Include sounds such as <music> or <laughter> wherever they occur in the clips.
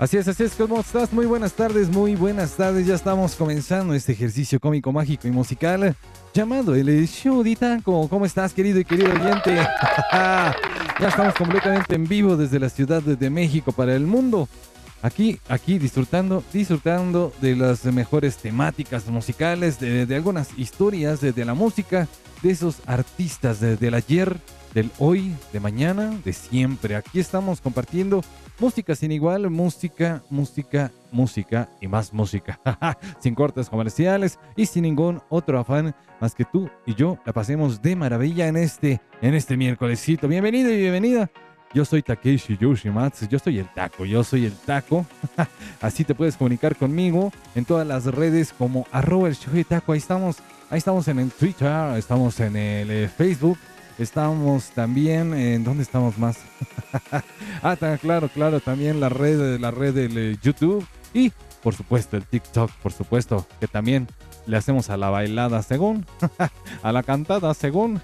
Así es, así es, ¿cómo estás? Muy buenas tardes, muy buenas tardes. Ya estamos comenzando este ejercicio cómico, mágico y musical llamado el show de Taco. ¿Cómo estás, querido y querido oyente? <laughs> ya estamos completamente en vivo desde la Ciudad de México para el mundo. Aquí, aquí disfrutando, disfrutando de las mejores temáticas musicales, de, algunas historias de, la música, de esos artistas del ayer, del hoy, de mañana, de siempre. Aquí estamos compartiendo Música sin igual, música, música, música y más música. <laughs> sin cortes comerciales y sin ningún otro afán más que tú y yo la pasemos de maravilla en este, en este miércolesito. Bienvenido y bienvenida. Yo soy Takeshi Yoshimatsu, yo soy el taco, yo soy el taco. <laughs> Así te puedes comunicar conmigo en todas las redes como arroba el show taco. Ahí estamos, ahí estamos en el Twitter, estamos en el eh, Facebook, Estamos también en dónde estamos más. <laughs> ah, claro, claro, también la red, la red del eh, YouTube y por supuesto el TikTok, por supuesto que también le hacemos a la bailada según, <laughs> a la cantada según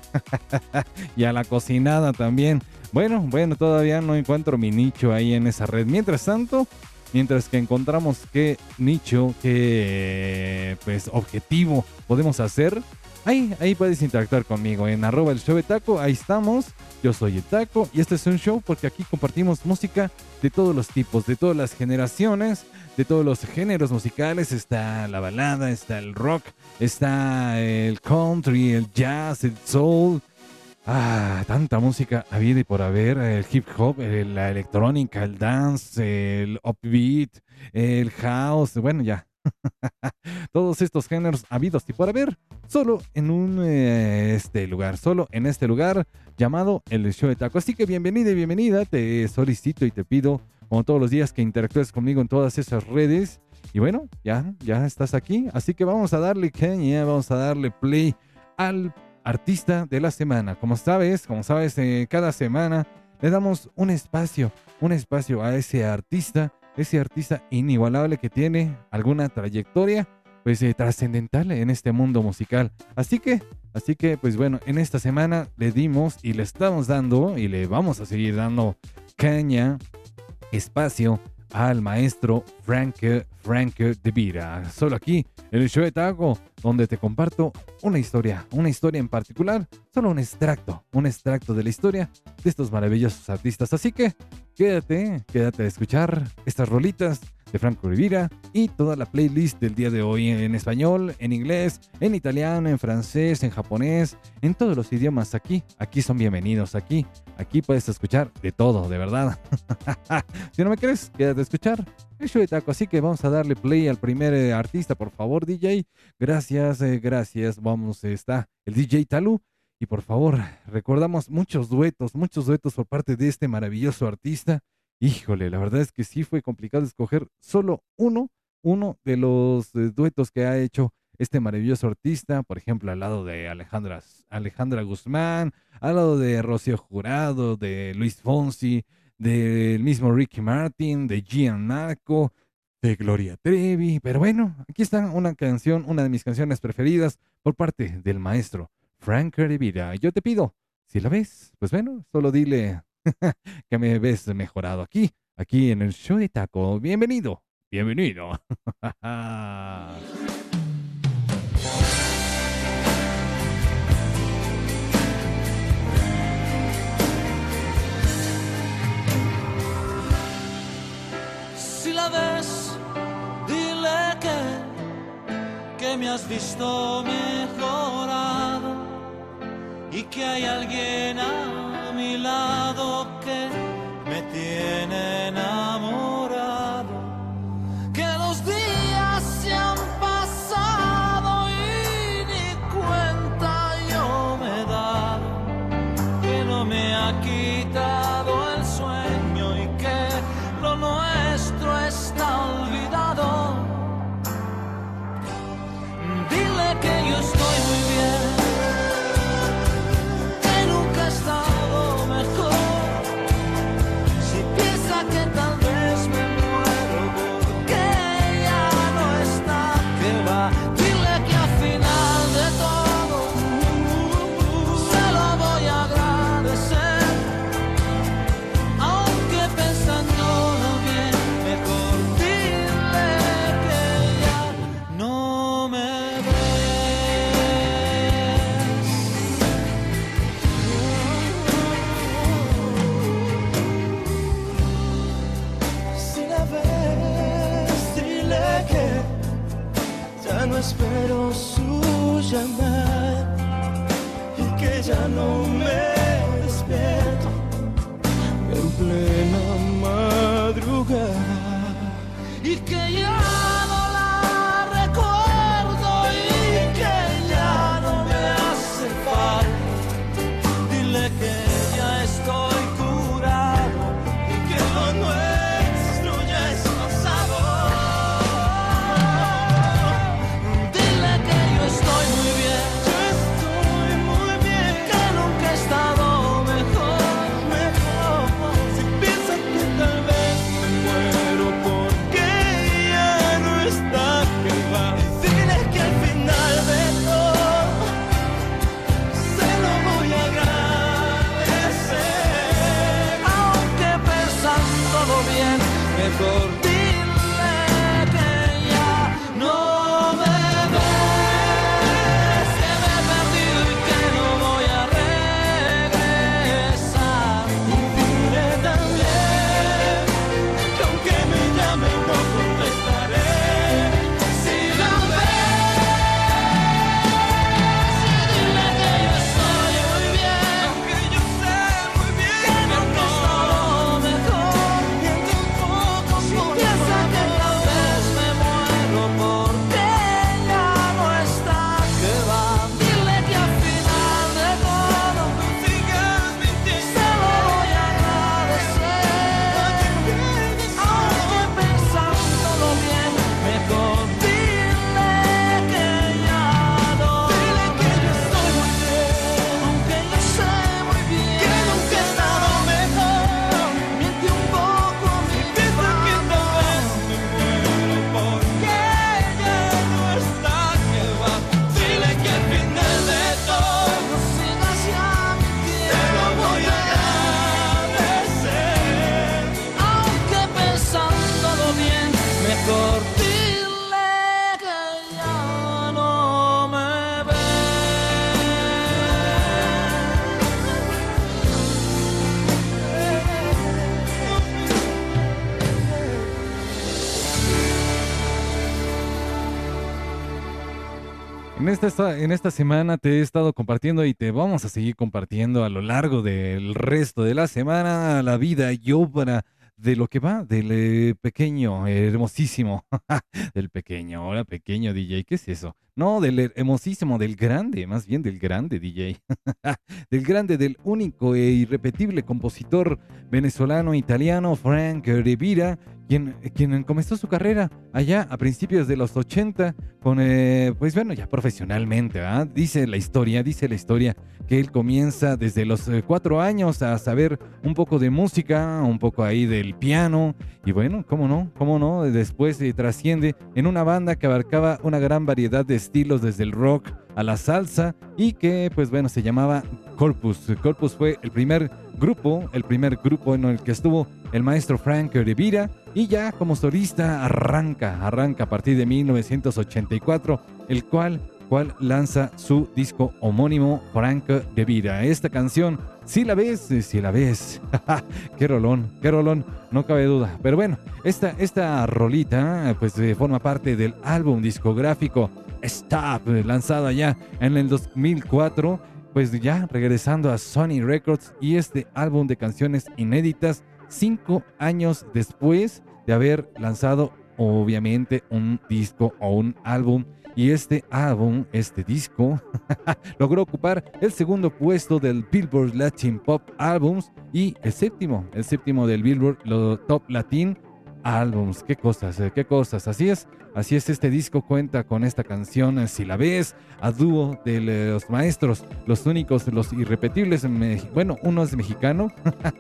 <laughs> y a la cocinada también. Bueno, bueno, todavía no encuentro mi nicho ahí en esa red. Mientras tanto, mientras que encontramos qué nicho, qué pues objetivo podemos hacer, Ahí, ahí puedes interactuar conmigo en arroba el show de taco, ahí estamos. Yo soy el taco y este es un show porque aquí compartimos música de todos los tipos, de todas las generaciones, de todos los géneros musicales. Está la balada, está el rock, está el country, el jazz, el soul. Ah, tanta música habida y por haber, el hip hop, la electrónica, el dance, el upbeat, el house, bueno ya, <laughs> Todos estos géneros habidos y por haber, solo en un eh, este lugar, solo en este lugar llamado el show de taco. Así que bienvenida y bienvenida, te solicito y te pido, como todos los días, que interactúes conmigo en todas esas redes. Y bueno, ya, ya estás aquí. Así que vamos a darle caña, vamos a darle play al artista de la semana. Como sabes, como sabes, eh, cada semana le damos un espacio, un espacio a ese artista ese artista inigualable que tiene alguna trayectoria pues eh, trascendental en este mundo musical. Así que, así que pues bueno, en esta semana le dimos y le estamos dando y le vamos a seguir dando caña, espacio al maestro Frank, Frank de Vira. Solo aquí, en el show de Taco, donde te comparto una historia, una historia en particular, solo un extracto, un extracto de la historia de estos maravillosos artistas. Así que quédate, quédate a escuchar estas rolitas de Franco Rivera y toda la playlist del día de hoy en español, en inglés, en italiano, en francés, en japonés, en todos los idiomas aquí. Aquí son bienvenidos, aquí. Aquí puedes escuchar de todo, de verdad. <laughs> si no me crees, quédate a escuchar el show de taco. Así que vamos a darle play al primer eh, artista, por favor, DJ. Gracias, eh, gracias. Vamos, está el DJ Talu. Y por favor, recordamos muchos duetos, muchos duetos por parte de este maravilloso artista. Híjole, la verdad es que sí fue complicado escoger solo uno, uno de los eh, duetos que ha hecho este maravilloso artista, por ejemplo, al lado de Alejandra, Guzmán, al lado de Rocío Jurado, de Luis Fonsi, del mismo Ricky Martin, de Gian Marco, de Gloria Trevi. Pero bueno, aquí está una canción, una de mis canciones preferidas por parte del maestro Frank Rivera. Yo te pido, si la ves, pues bueno, solo dile <laughs> que me ves mejorado aquí, aquí en el show de taco. Bienvenido, bienvenido. <laughs> Si la ves, dile que, que me has visto mejorado y que hay alguien a mi lado que me tiene en esta semana te he estado compartiendo y te vamos a seguir compartiendo a lo largo del resto de la semana la vida y obra de lo que va del eh, pequeño, hermosísimo, <laughs> del pequeño, ahora pequeño DJ, ¿qué es eso? No, del hermosísimo, del grande, más bien del grande DJ, <laughs> del grande, del único e irrepetible compositor venezolano-italiano Frank Rivera, quien, quien comenzó su carrera allá a principios de los 80 con, eh, pues bueno, ya profesionalmente, Dice la historia, dice la historia que él comienza desde los eh, cuatro años a saber un poco de música, un poco ahí del piano, y bueno, cómo no, cómo no, después se trasciende en una banda que abarcaba una gran variedad de estilos desde el rock a la salsa y que pues bueno se llamaba Corpus. Corpus fue el primer grupo, el primer grupo en el que estuvo el maestro Frank Rivera y ya como solista arranca, arranca a partir de 1984, el cual, cual lanza su disco homónimo Frank Rivera. Esta canción, si la ves, si la ves, <laughs> qué rolón, qué rolón, no cabe duda. Pero bueno, esta, esta rolita pues eh, forma parte del álbum discográfico Stop, lanzado allá en el 2004 pues ya regresando a Sony Records y este álbum de canciones inéditas cinco años después de haber lanzado obviamente un disco o un álbum. Y este álbum, este disco, <laughs> logró ocupar el segundo puesto del Billboard Latin Pop Albums y el séptimo, el séptimo del Billboard Top Latin Albums. Qué cosas, eh, qué cosas. Así es, Así es, este disco cuenta con esta canción, eh, Si la ves, a dúo de los maestros, los únicos, los irrepetibles. Bueno, uno es mexicano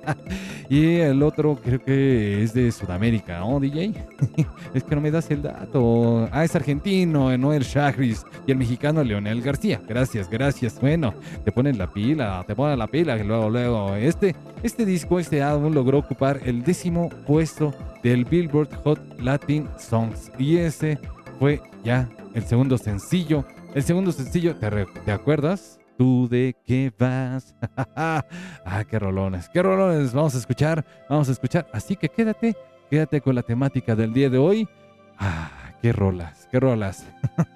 <laughs> y el otro creo que es de Sudamérica, ¿no, DJ? <laughs> es que no me das el dato. Ah, es argentino, Noel Chagris y el mexicano Leonel García. Gracias, gracias. Bueno, te ponen la pila, te ponen la pila, luego, luego. Este, este disco, este álbum logró ocupar el décimo puesto del Billboard Hot Latin Songs. Y ese fue ya el segundo sencillo. El segundo sencillo, ¿te, acuerdas? ¿Tú de qué vas? <laughs> ah, qué rolones, qué rolones vamos a escuchar, vamos a escuchar. Así que quédate, quédate con la temática del día de hoy. Ah, qué rolas, qué rolas.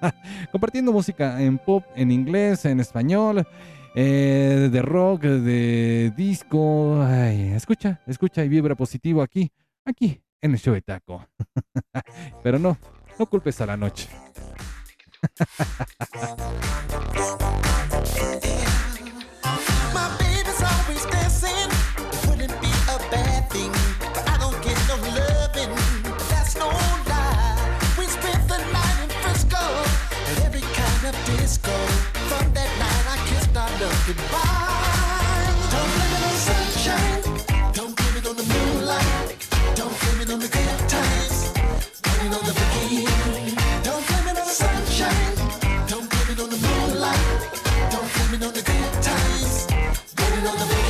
<laughs> Compartiendo música en pop, en inglés, en español eh, de rock, de disco. Escucha, escucha y vibra positivo aquí, aquí en el show de taco. <laughs> Pero no, no culpes a la noche. Don't blame it on the moonlight. Don't blame it on the good times. Blame it on the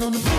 on the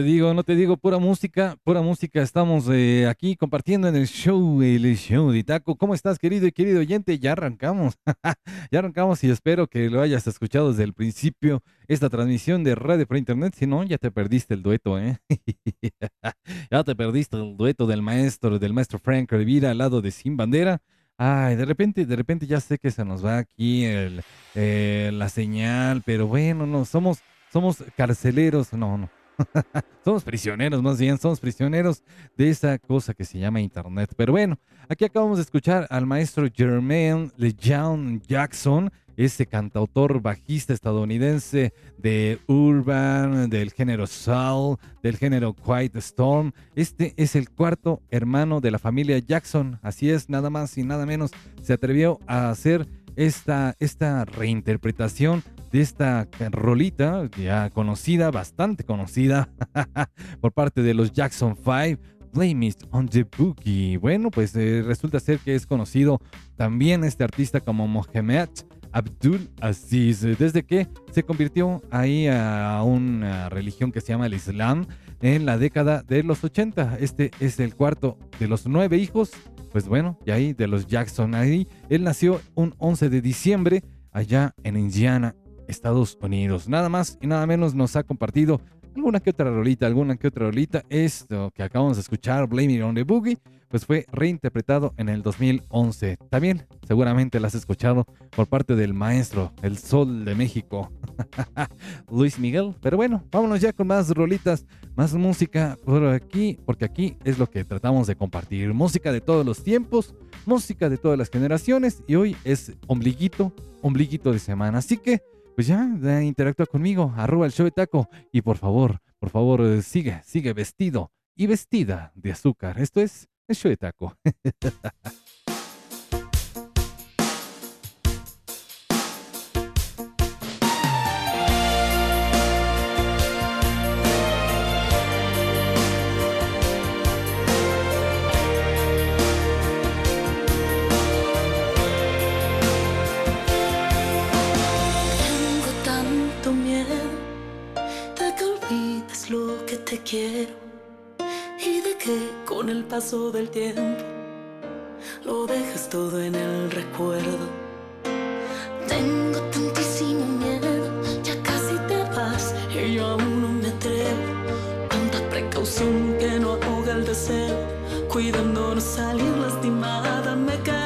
te digo, no te digo, pura música, pura música. Estamos eh, aquí compartiendo en el show, el show de Taco. ¿Cómo estás, querido y querido oyente? Ya arrancamos. <laughs> ya arrancamos y espero que lo hayas escuchado desde el principio, esta transmisión de radio por internet. Si no, ya te perdiste el dueto, ¿eh? <laughs> ya te perdiste el dueto del maestro, del maestro Frank Rivera al lado de Sin Bandera. Ay, de repente, de repente ya sé que se nos va aquí eh, la señal, pero bueno, no, somos, somos carceleros, no, no <laughs> somos prisioneros, más bien, somos prisioneros de esa cosa que se llama Internet. Pero bueno, aquí acabamos de escuchar al maestro Jermaine LeJean Jackson, ese cantautor bajista estadounidense de urban, del género soul, del género quiet storm. Este es el cuarto hermano de la familia Jackson, así es, nada más y nada menos. Se atrevió a hacer esta, esta reinterpretación de esta rolita ya conocida, bastante conocida <laughs> por parte de los Jackson 5. Blame on the Boogie. Bueno, pues eh, resulta ser que es conocido también este artista como Mohamed Abdul Aziz, desde que se convirtió ahí a una religión que se llama el Islam en la década de los 80. Este es el cuarto de los nueve hijos, pues bueno, y ahí de los Jackson. Ahí él nació un 11 de diciembre allá en Indiana, Estados Unidos. Nada más y nada menos nos ha compartido alguna que otra rolita, alguna que otra rolita. Esto que acabamos de escuchar, Blame It on the Boogie, pues fue reinterpretado en el 2011. También seguramente la has escuchado por parte del maestro, el Sol de México, <laughs> Luis Miguel. Pero bueno, vámonos ya con más rolitas, más música por aquí, porque aquí es lo que tratamos de compartir. Música de todos los tiempos, música de todas las generaciones y hoy es ombliguito, ombliguito de semana. Así que pues ya, interactúa conmigo, arroba el show de taco y por favor, por favor, eh, sigue, sigue vestido y vestida de azúcar. Esto es el show de taco. <laughs> quiero y de que con el paso del tiempo lo dejas todo en el recuerdo. Tengo tantísimo miedo, ya casi te vas y yo aún no me atrevo. Tanta precaución que no ahoga el deseo, cuidando no salir lastimada, me quedo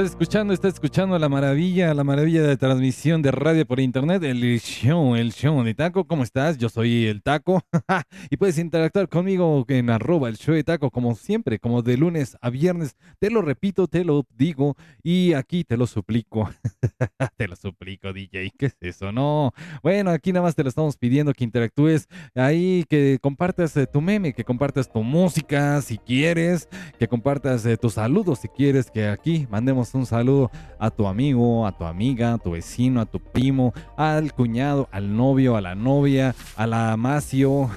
Estás escuchando, estás escuchando la maravilla, la maravilla de transmisión de radio por internet, el show, el show de Taco. ¿Cómo estás? Yo soy el Taco. <laughs> y puedes interactuar conmigo en arroba el show de Taco, como siempre, como de lunes a viernes. Te lo repito, te lo digo y aquí te lo suplico. <laughs> te lo suplico, DJ. ¿Qué es eso? No. Bueno, aquí nada más te lo estamos pidiendo que interactúes ahí, que compartas eh, tu meme, que compartas tu música si quieres, que compartas eh, tus saludos si quieres, que aquí mandemos un saludo a tu amigo, a tu amiga, a tu vecino, a tu primo, al cuñado, al novio, a la novia, a la amacio.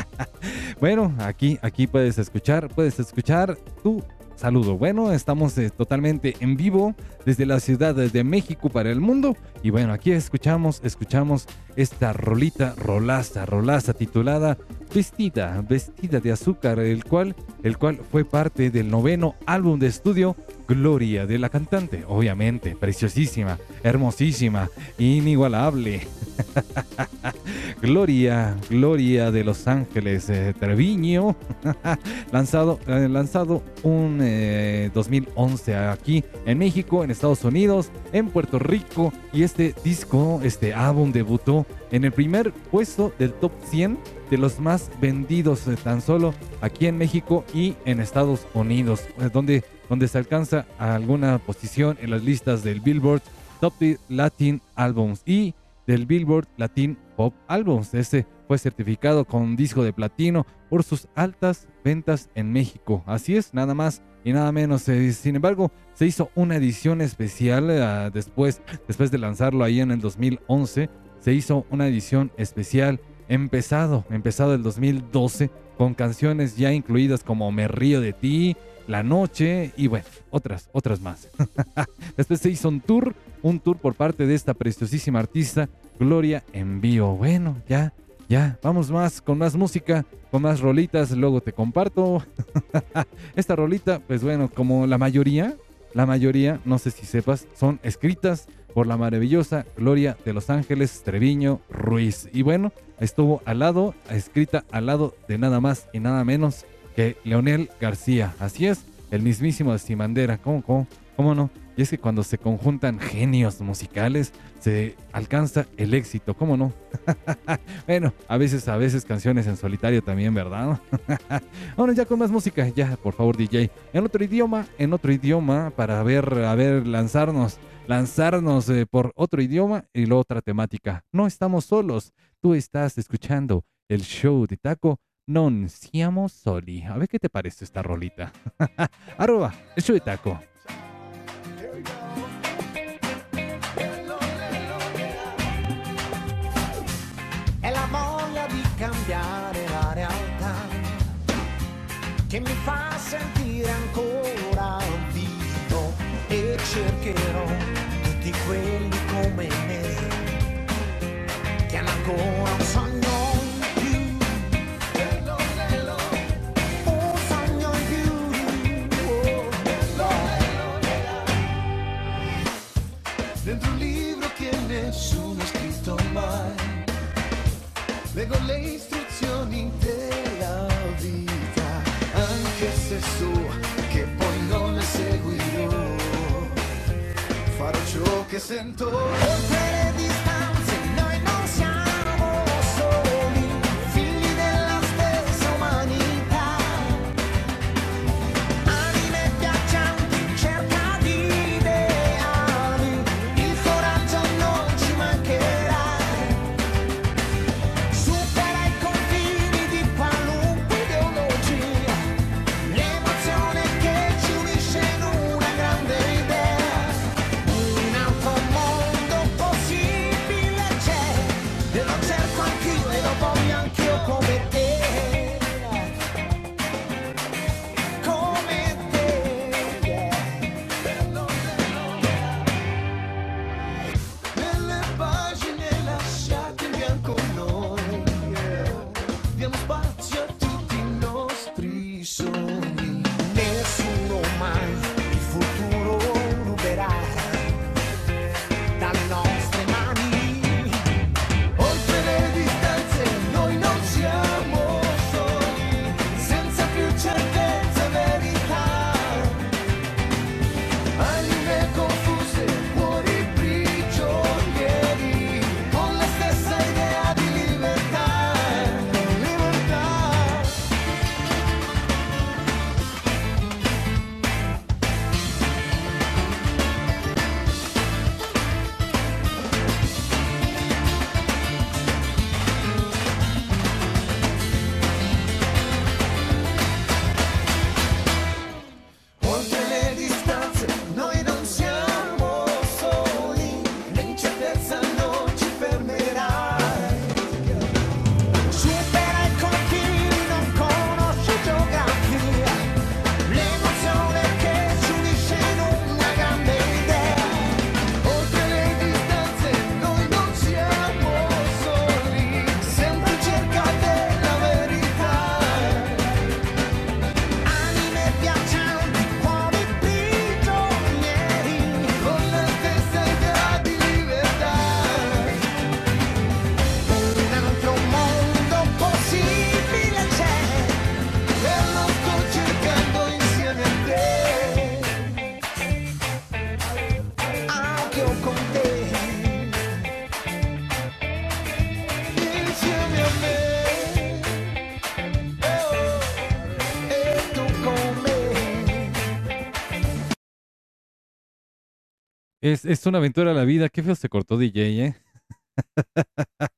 <laughs> bueno, aquí, aquí puedes escuchar, puedes escuchar tu saludo. Bueno, estamos eh, totalmente en vivo desde la Ciudad de México para el mundo. Y bueno, aquí escuchamos, escuchamos esta rolita, rolaza, rolaza titulada Vestida, Vestida de Azúcar, el cual, el cual fue parte del noveno álbum de estudio Gloria de la cantante, obviamente, preciosísima, hermosísima, inigualable. <laughs> Gloria, Gloria de Los Ángeles, eh, Treviño, <laughs> lanzado, eh, lanzado un 2011 eh, aquí en México, en Estados Unidos, en Puerto Rico, y este disco, este álbum debutó en el primer puesto del top 100 de los más vendidos tan solo aquí en México y en Estados Unidos, donde donde se alcanza alguna posición en las listas del Billboard Top Latin Albums y del Billboard Latin Pop Albums. Este fue certificado con disco de platino por sus altas ventas en México. Así es, nada más y nada menos. Eh, sin embargo, se hizo una edición especial eh, después, después de lanzarlo ahí en el 2011. Se hizo una edición especial empezado, empezado el 2012, con canciones ya incluidas como Me río de ti, la Noche y bueno, otras, otras más. <laughs> Después se hizo un tour, un tour por parte de esta preciosísima artista, Gloria en vivo. Bueno, ya, ya, vamos más con más música, con más rolitas, luego te comparto. <laughs> esta rolita, pues bueno, como la mayoría, la mayoría, no sé si sepas, son escritas por la maravillosa Gloria de Los Ángeles Treviño Ruiz. Y bueno, estuvo al lado, escrita al lado de nada más y nada menos que Leonel García. Así es, el mismísimo de Simandera. ¿Cómo, cómo, cómo no? Y es que cuando se conjuntan genios musicales, se alcanza el éxito, ¿cómo no? <laughs> bueno, a veces, a veces canciones en solitario también, ¿verdad? <laughs> bueno, ya con más música, ya, por favor, DJ. En otro idioma, en otro idioma, para ver, a ver, lanzarnos, lanzarnos eh, por otro idioma y la otra temática. No estamos solos, tú estás escuchando el show de Taco non siamo soli. A ver qué te parece esta rolita. <laughs> Arroba, el show de taco. Che mi fa sentire ancora vivo e cercherò quelli come me che hanno che sento Es, es una aventura la vida. Qué feo se cortó DJ, ¿eh? <laughs>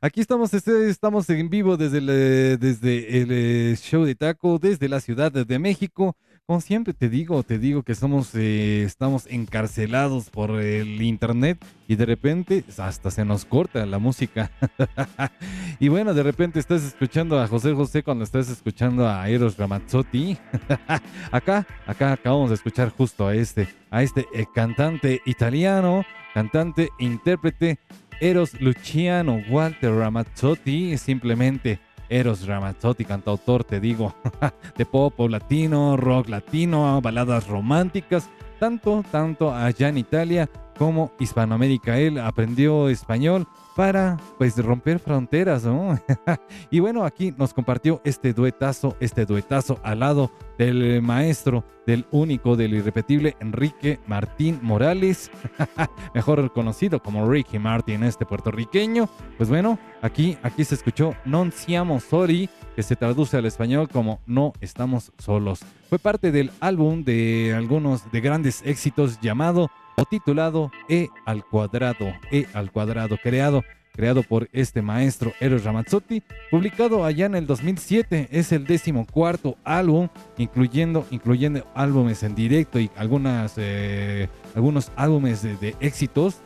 Aquí estamos, este, estamos en vivo desde el, eh, desde el eh, show de taco, desde la Ciudad de México. Como siempre te digo, te digo que somos, eh, estamos encarcelados por el internet y de repente hasta se nos corta la música. <laughs> y bueno, de repente estás escuchando a José José cuando estás escuchando a Eros Ramazzotti. <laughs> acá, acá acabamos de escuchar justo a este, a este cantante italiano, cantante, intérprete Eros Luciano Walter Ramazzotti, simplemente Eros Ramazzotti, cantautor, te digo, <laughs> de pop latino, rock latino, baladas románticas, tanto, tanto allá en Italia como Hispanoamérica. Él aprendió español para pues romper fronteras, ¿no? <laughs> y bueno, aquí nos compartió este duetazo, este duetazo al lado del maestro, del único, del irrepetible Enrique Martín Morales, <laughs> mejor conocido como Ricky Martin, este puertorriqueño. Pues bueno, aquí, aquí se escuchó Non siamo soli, que se traduce al español como No estamos solos. Fue parte del álbum de algunos de grandes éxitos llamado o titulado E al cuadrado, E al cuadrado, creado creado por este maestro Eros Ramazzotti, publicado allá en el 2007. Es el décimo cuarto álbum, incluyendo, incluyendo álbumes en directo y algunas, eh, algunos álbumes de, de éxitos.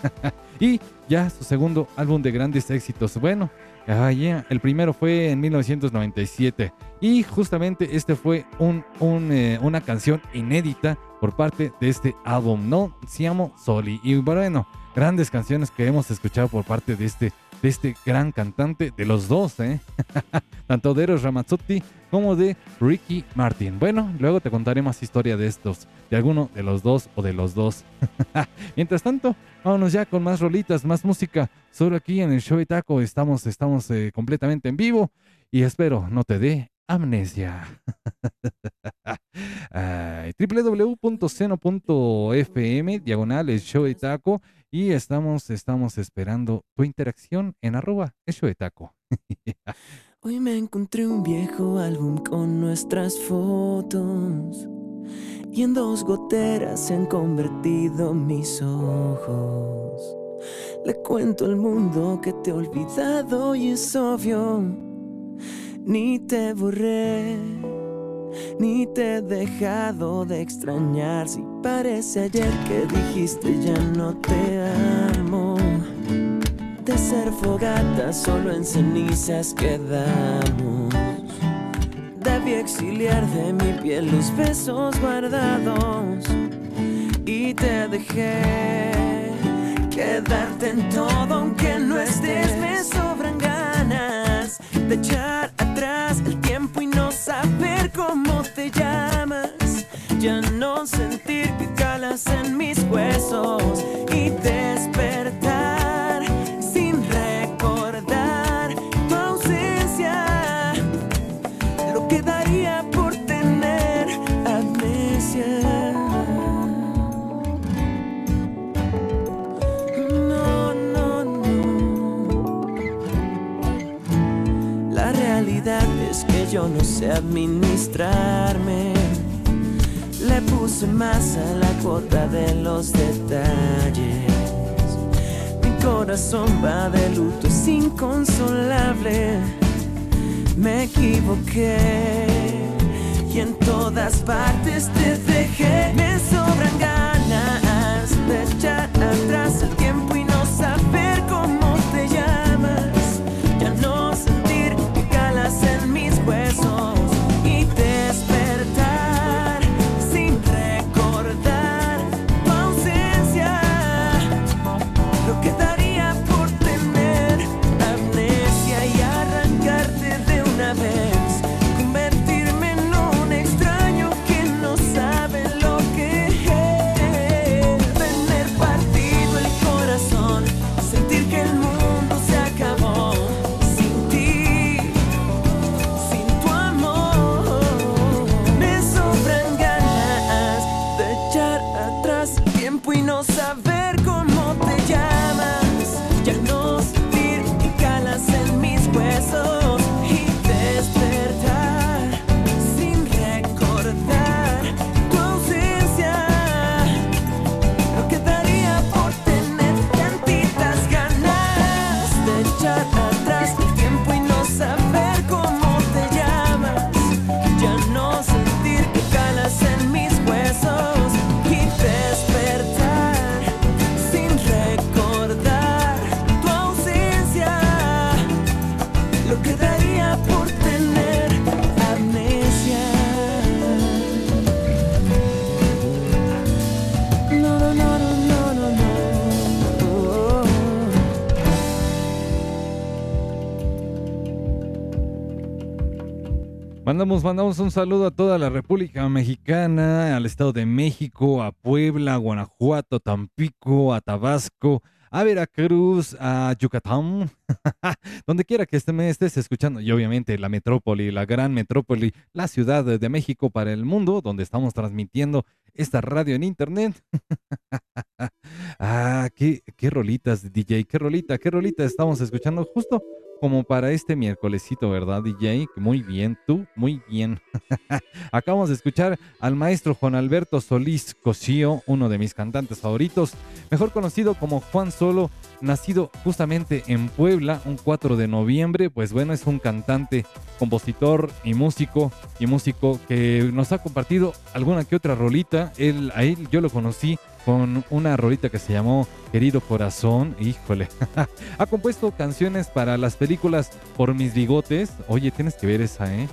<laughs> y ya su segundo álbum de grandes éxitos. Bueno, Ah, El primero fue en 1997 y justamente este fue eh, una canción inédita por parte de este álbum, No Siamo Soli. Y bueno, grandes canciones que hemos escuchado por parte de este, de este gran cantante, de los dos, ¿eh? <laughs> tanto de Eros Ramazzotti como de Ricky Martin. Bueno, luego te contaré más historia de estos, de alguno de los dos o de los dos. <laughs> Mientras tanto, vámonos ya con más rolitas, más música. Solo aquí en el show de Taco estamos, estamos eh, completamente en vivo y espero no te dé amnesia. <laughs> www.ceno.fm diagonal el show de taco y estamos, estamos esperando tu interacción en arroba show de taco. <laughs> Hoy me encontré un viejo álbum con nuestras fotos y en dos goteras se han convertido mis ojos. Le cuento al mundo que te he olvidado y es obvio. Ni te borré, ni te he dejado de extrañar. Si parece ayer que dijiste ya no te amo. De ser fogata solo en cenizas quedamos. Debí exiliar de mi piel los besos guardados y te dejé quedarte en todo aunque no estés. Me sobran ganas de echar Ya no sentir que calas en mis huesos y despertar sin recordar tu ausencia. Lo que daría por tener amnesia. No, no, no. La realidad es que yo no sé administrarme. Le puse más a la cuota de los detalles. Mi corazón va de luto, es inconsolable. Me equivoqué y en todas partes te dejé. Me sobran ganas de echar atrás el Mandamos, un saludo a toda la República Mexicana, al Estado de México, a Puebla, Guanajuato, Tampico, a Tabasco, a Veracruz, a Yucatán, <laughs> donde quiera que este me estés escuchando, y obviamente la metrópoli, la gran metrópoli, la Ciudad de México para el mundo, donde estamos transmitiendo esta radio en internet. <laughs> ah, qué, qué rolitas, DJ, qué rolita, qué rolita estamos escuchando justo como para este miércolesito, ¿verdad, DJ? Muy bien, tú, muy bien. <laughs> Acabamos de escuchar al maestro Juan Alberto Solís Cosío, uno de mis cantantes favoritos, mejor conocido como Juan Solo, nacido justamente en Puebla un 4 de noviembre. Pues bueno, es un cantante, compositor y músico, y músico que nos ha compartido alguna que otra rolita. Él, a él yo lo conocí con una rolita que se llamó Querido Corazón. Híjole. <laughs> ha compuesto canciones para las películas Por mis bigotes. Oye, tienes que ver esa, ¿eh?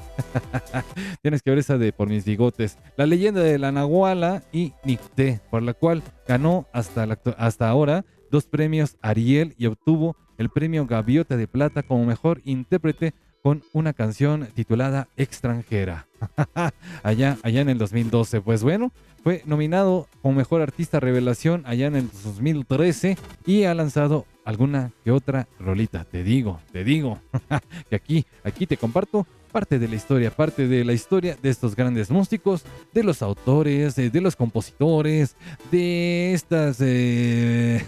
<laughs> tienes que ver esa de Por mis bigotes. La leyenda de la Nahuala y Nicté, por la cual ganó hasta, hasta ahora dos premios Ariel y obtuvo el premio Gaviota de Plata como mejor intérprete con una canción titulada Extranjera. <laughs> allá, allá en el 2012. Pues bueno, fue nominado como mejor artista revelación allá en el 2013 y ha lanzado alguna que otra rolita. Te digo, te digo, <laughs> que aquí, aquí te comparto parte de la historia, parte de la historia de estos grandes músicos, de los autores, de, los compositores, de estas, eh,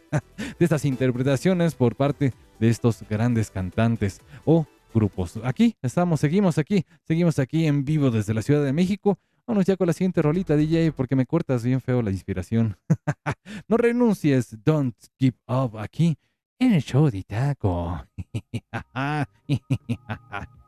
<laughs> de estas interpretaciones por parte de estos grandes cantantes o grupos. Aquí estamos, seguimos aquí, seguimos aquí en vivo desde la Ciudad de México Vámonos ya con la siguiente rolita, DJ, porque me cortas bien feo la inspiración. <laughs> no renuncies, don't give up aquí en el show de taco. <laughs>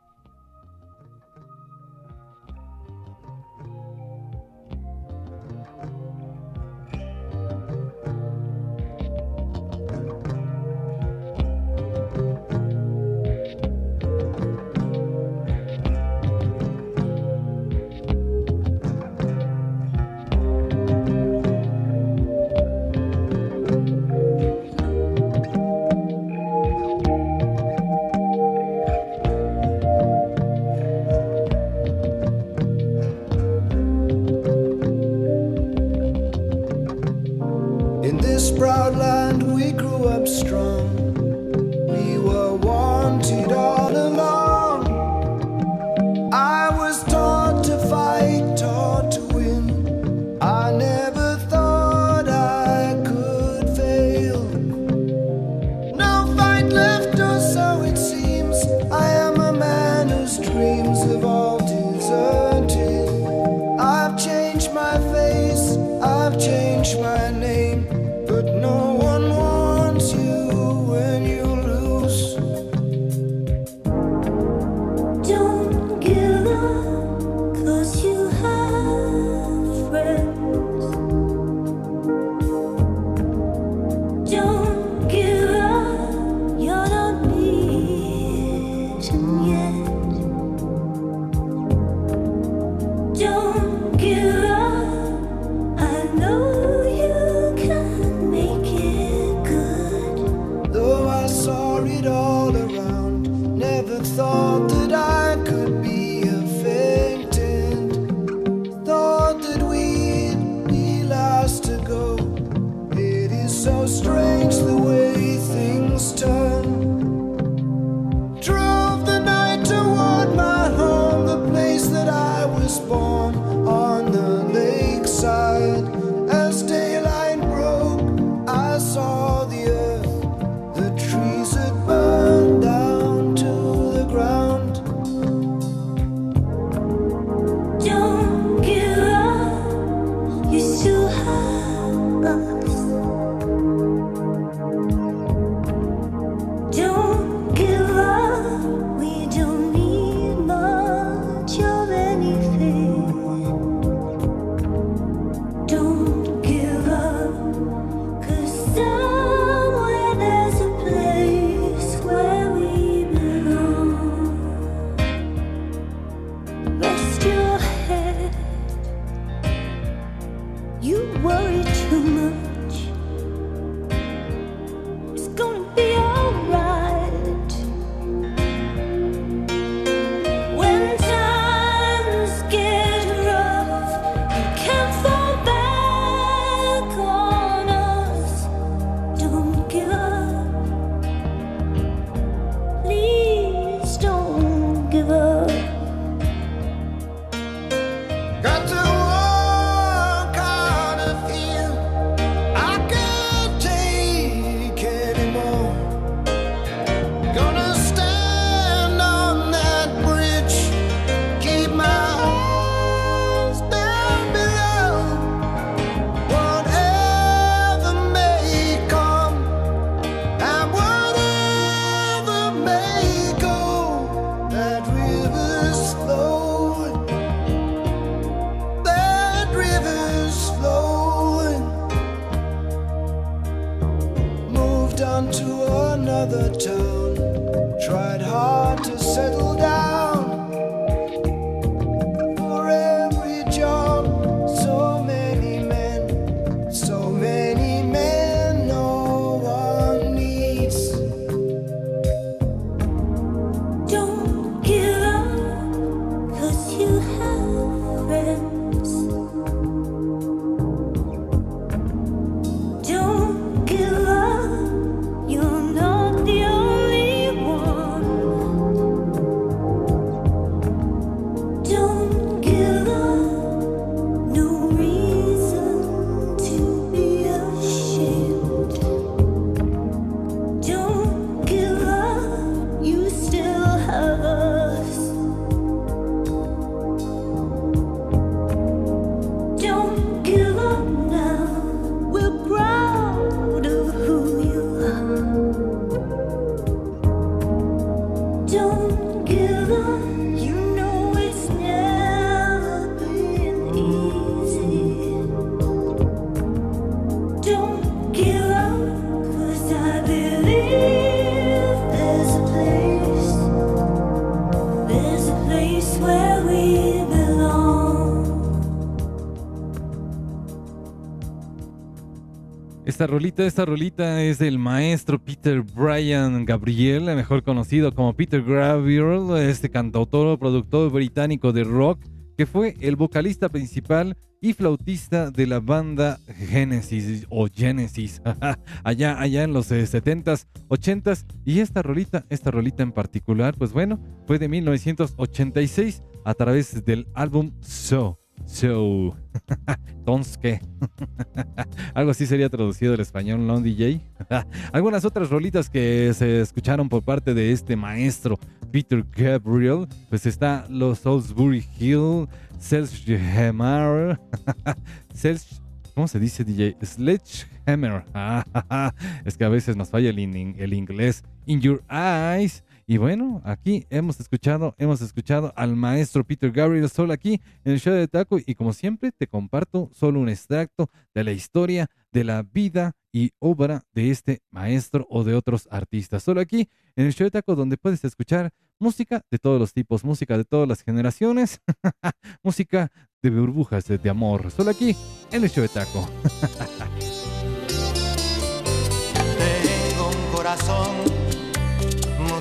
Esta rolita, esta rolita es del maestro Peter Brian Gabriel, mejor conocido como Peter Gabriel, este cantautor, productor británico de rock, que fue el vocalista principal y flautista de la banda Genesis o Genesis, <laughs> allá, allá en los 70s, eh, 80s. Y esta rolita, esta rolita en particular, pues bueno, fue de 1986 a través del álbum So. So, entonces, ¿qué? Algo así sería traducido al español, ¿no, DJ? <laughs> Algunas otras rolitas que se escucharon por parte de este maestro Peter Gabriel, pues está Los Salisbury Hill, Sledgehammer, <laughs> ¿cómo se dice, DJ? Sledgehammer. <laughs> es que a veces nos falla el inglés. In Your Eyes. Y bueno, aquí hemos escuchado, hemos escuchado al maestro Peter Gabriel solo aquí en el show de Taco y como siempre te comparto solo un extracto de la historia de la vida y obra de este maestro o de otros artistas. Solo aquí en el show de Taco donde puedes escuchar música de todos los tipos, música de todas las generaciones, <laughs> música de burbujas de, amor. Solo aquí en el show de Taco. Tengo un corazón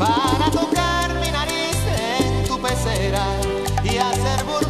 para tocar mi nariz en tu pecera y hacer burbujas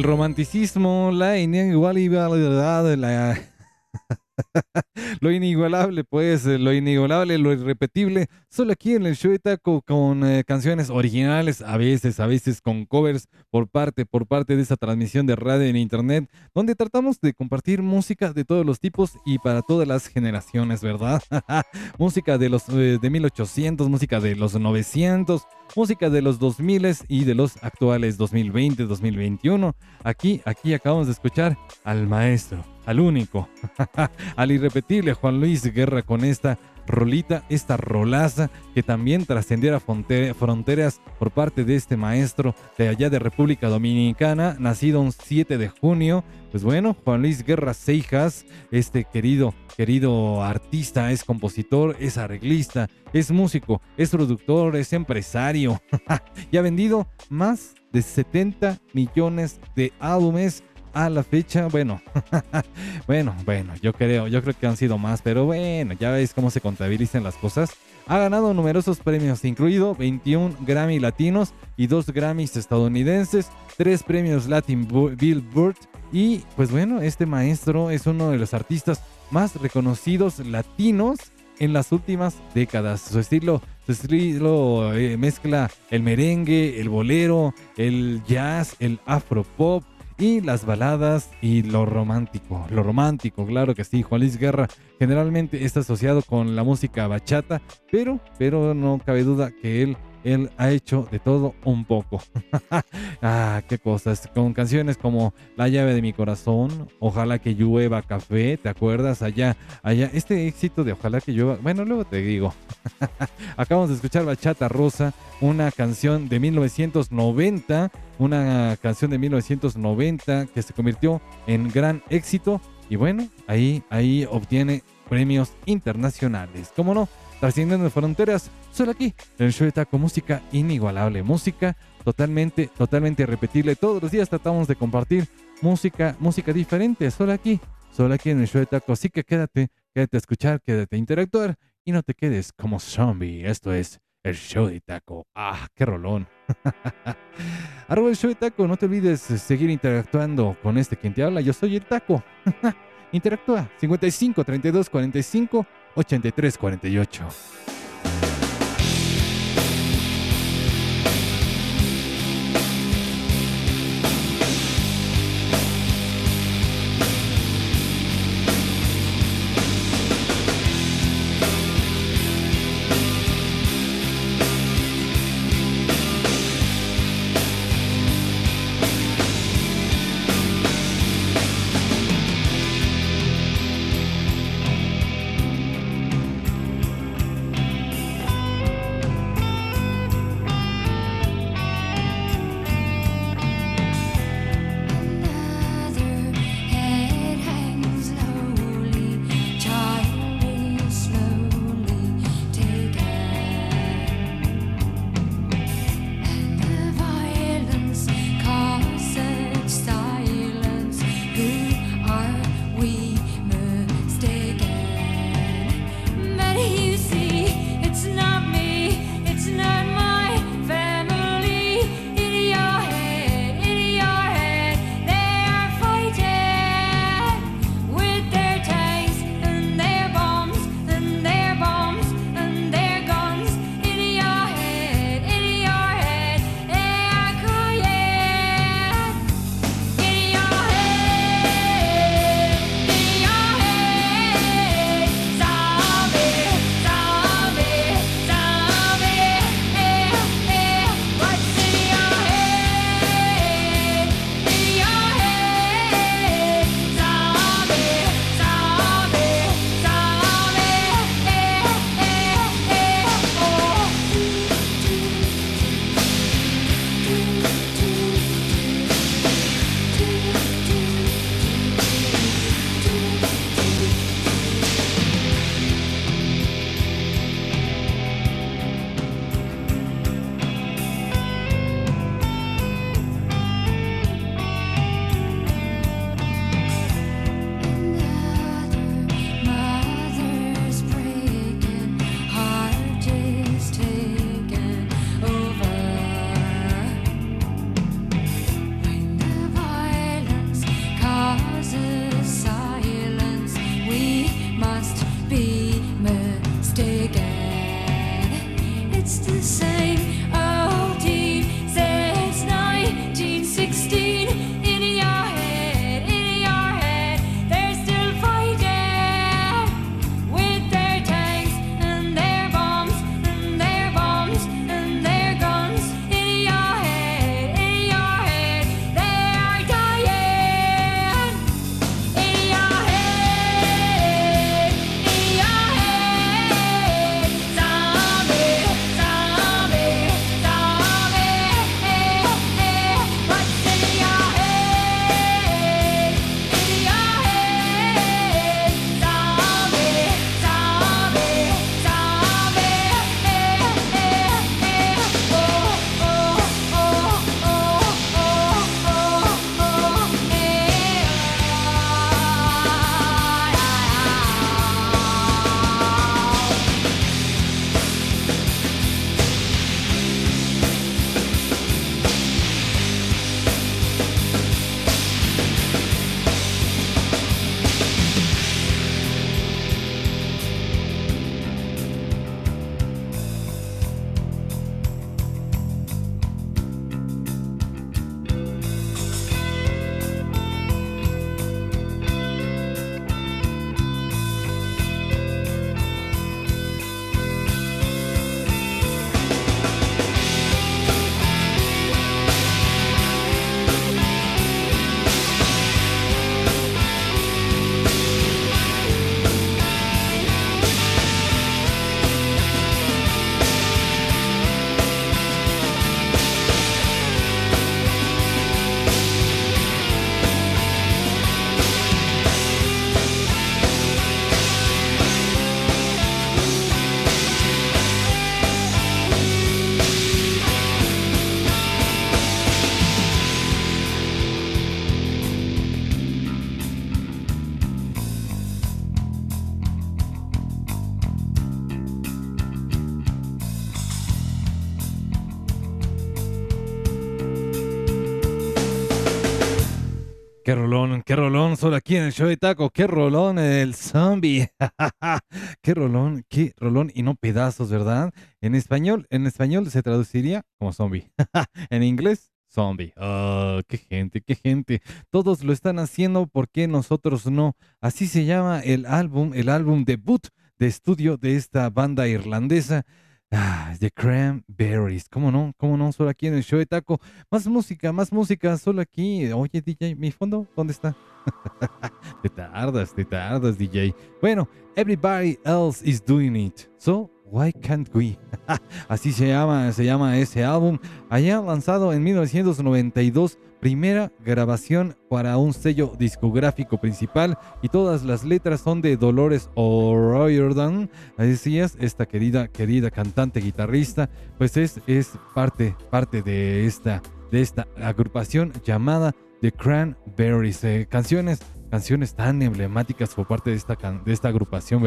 el romanticismo, la inigualabilidad, la <laughs> lo inigualable, pues, eh, lo inigualable, lo irrepetible, solo aquí en el show de taco con eh, canciones originales, a veces, a veces con covers por parte, por parte de esa transmisión de radio en internet, donde tratamos de compartir música de todos los tipos y para todas las generaciones, ¿verdad? <laughs> música de los eh, de 1800, música de los 900, música de los 2000 y de los actuales 2020, 2021. Aquí, aquí acabamos de escuchar al maestro al único, <laughs> al irrepetible Juan Luis Guerra con esta rolita, esta rolaza que también trascendiera fronteras por parte de este maestro de allá de República Dominicana, nacido un 7 de junio. Pues bueno, Juan Luis Guerra Seijas, este querido, querido artista, es compositor, es arreglista, es músico, es productor, es empresario <laughs> y ha vendido más de 70 millones de álbumes a la fecha, bueno, <laughs> bueno, bueno, yo creo, yo creo que han sido más, pero bueno, ya veis cómo se contabilizan las cosas. Ha ganado numerosos premios, incluido 21 Grammy latinos y 2 Grammys estadounidenses, 3 premios Latin Billboard y pues bueno, este maestro es uno de los artistas más reconocidos latinos en las últimas décadas. Su estilo, su estilo eh, mezcla el merengue, el bolero, el jazz, el afropop, y las baladas y lo romántico. Lo romántico, claro que sí. Juan Luis Guerra generalmente está asociado con la música bachata, pero, pero no cabe duda que él él ha hecho de todo un poco. <laughs> ah, qué cosas. Con canciones como La llave de mi corazón, Ojalá que llueva café, ¿te acuerdas? Allá, allá, este éxito de Ojalá que llueva, bueno, luego te digo. <laughs> Acabamos de escuchar Bachata Rosa, una canción de 1990, una canción de 1990 que se convirtió en gran éxito y bueno, ahí, ahí obtiene premios internacionales. ¿Cómo no? Trascendiendo fronteras, solo aquí, en el show de Taco, música inigualable, música totalmente, totalmente repetible. Todos los días tratamos de compartir música, música diferente, solo aquí, solo aquí en el show de Taco. Así que quédate, quédate a escuchar, quédate a interactuar y no te quedes como zombie. Esto es el show de Taco. Ah, qué rolón. <laughs> Arroba el show de Taco, no te olvides seguir interactuando con este quien te habla. Yo soy el Taco. <laughs> Interactúa 55 32 45 8348. Qué rolón, solo aquí en el show de taco, qué rolón el zombie. <laughs> qué rolón, qué rolón y no pedazos, ¿verdad? En español, en español se traduciría como zombie. <laughs> en inglés, zombie. Oh, qué gente, qué gente. Todos lo están haciendo, ¿por qué nosotros no? Así se llama el álbum, el álbum debut de estudio de esta banda irlandesa. Ah, The Cranberries, ¿cómo no? ¿Cómo no? Solo aquí en el show de taco. Más música, más música, solo aquí. Oye, DJ, ¿mi fondo? ¿Dónde está? <laughs> te tardas, te tardas, DJ. Bueno, everybody else is doing it. So, why can't we? <laughs> Así se llama, se llama ese álbum. Allá lanzado en 1992 primera grabación para un sello discográfico principal y todas las letras son de Dolores O'Riordan. Decías, esta querida, querida cantante guitarrista, pues es, es parte, parte de esta, de esta agrupación llamada The Cranberries. Eh, canciones canciones tan emblemáticas por parte de esta, de esta agrupación.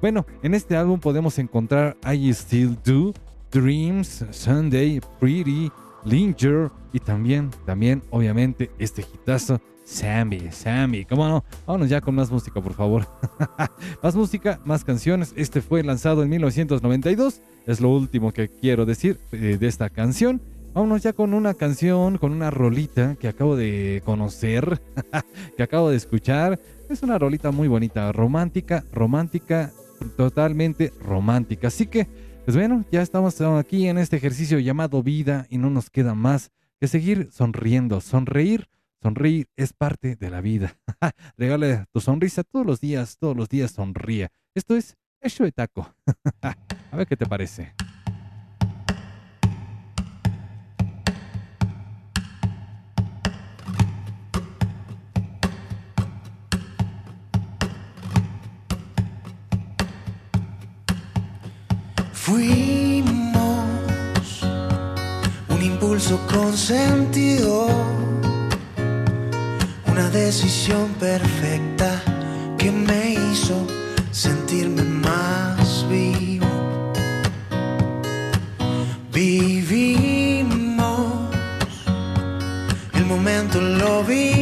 Bueno, en este álbum podemos encontrar I Still Do, Dreams, Sunday, Pretty, Linger y también, también, obviamente, este hitazo, Sammy, Sammy, ¿cómo no? Vámonos ya con más música, por favor. <laughs> más música, más canciones. Este fue lanzado en 1992. Es lo último que quiero decir eh, de esta canción. Vámonos ya con una canción, con una rolita que acabo de conocer, <laughs> que acabo de escuchar. Es una rolita muy bonita, romántica, romántica, totalmente romántica. Así que pues bueno, ya estamos aquí en este ejercicio llamado vida y no nos queda más que seguir sonriendo. Sonreír, sonreír es parte de la vida. <laughs> Regale tu sonrisa todos los días, todos los días sonríe. Esto es Hecho de Taco. <laughs> A ver qué te parece. Fuimos un impulso consentido, una decisión perfecta que me hizo sentirme más vivo. Vivimos, el momento lo vivimos,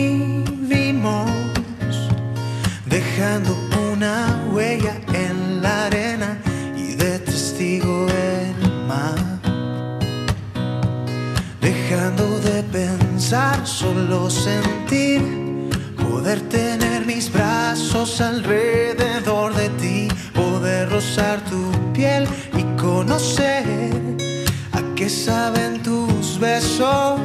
solo sentir, poder tener mis brazos alrededor de ti, poder rozar tu piel y conocer a qué saben tus besos.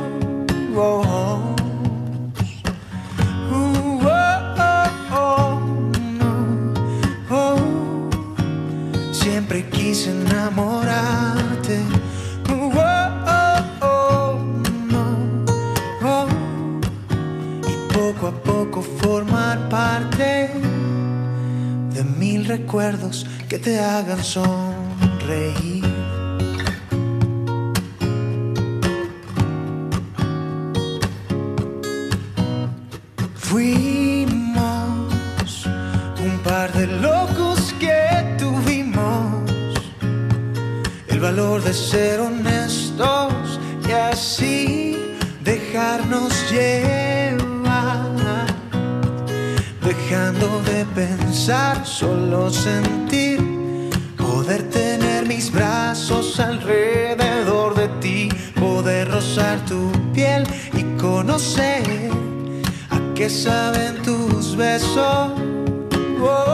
Recuerdos que te hagan sonreír. Fuimos un par de locos que tuvimos el valor de ser solo sentir, poder tener mis brazos alrededor de ti, poder rozar tu piel y conocer a qué saben tus besos. Oh,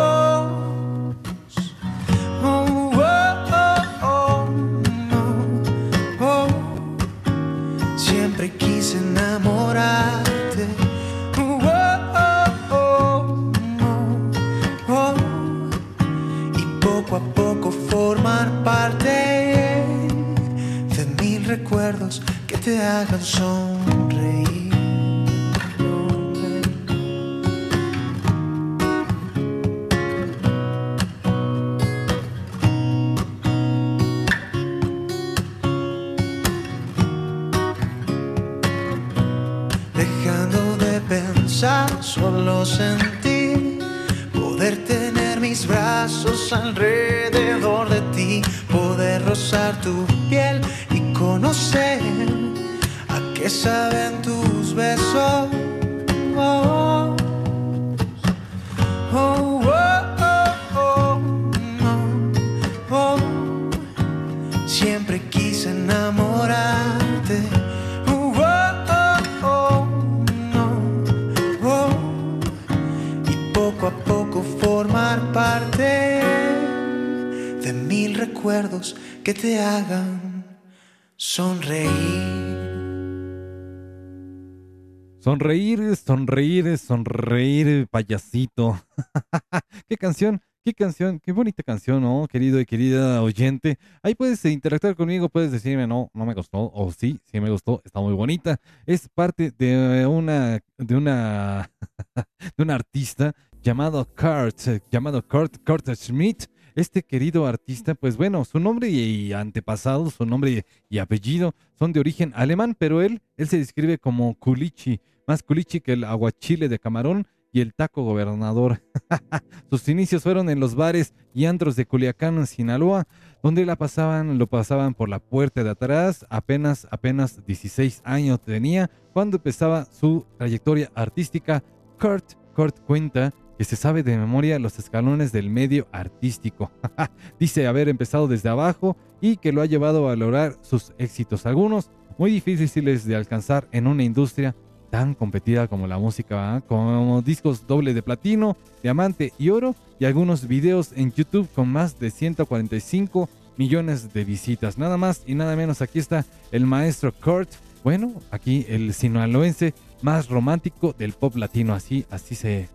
Sonreír, sonreír, sonreír, payasito. <laughs> qué canción, qué canción, qué bonita canción, ¿no? Querido y querida oyente. Ahí puedes interactuar conmigo, puedes decirme, no, no me gustó, o sí, sí me gustó, está muy bonita. Es parte de una, de una, <laughs> de un artista llamado Kurt, llamado Kurt, Kurt Schmidt. Este querido artista, pues bueno, su nombre y antepasado, su nombre y apellido son de origen alemán, pero él, él se describe como Kulichi, más culichi que el aguachile de camarón y el taco gobernador. <laughs> Sus inicios fueron en los bares y antros de Culiacán, Sinaloa, donde la pasaban, lo pasaban por la puerta de atrás. Apenas, apenas 16 años tenía cuando empezaba su trayectoria artística. Kurt, Kurt cuenta que se sabe de memoria los escalones del medio artístico. <laughs> Dice haber empezado desde abajo y que lo ha llevado a lograr sus éxitos, algunos muy difíciles de alcanzar en una industria tan competida como la música, como discos doble de platino, diamante y oro, y algunos videos en YouTube con más de 145 millones de visitas. Nada más y nada menos, aquí está el maestro Kurt. Bueno, aquí el sinaloense más romántico del pop latino, así, así se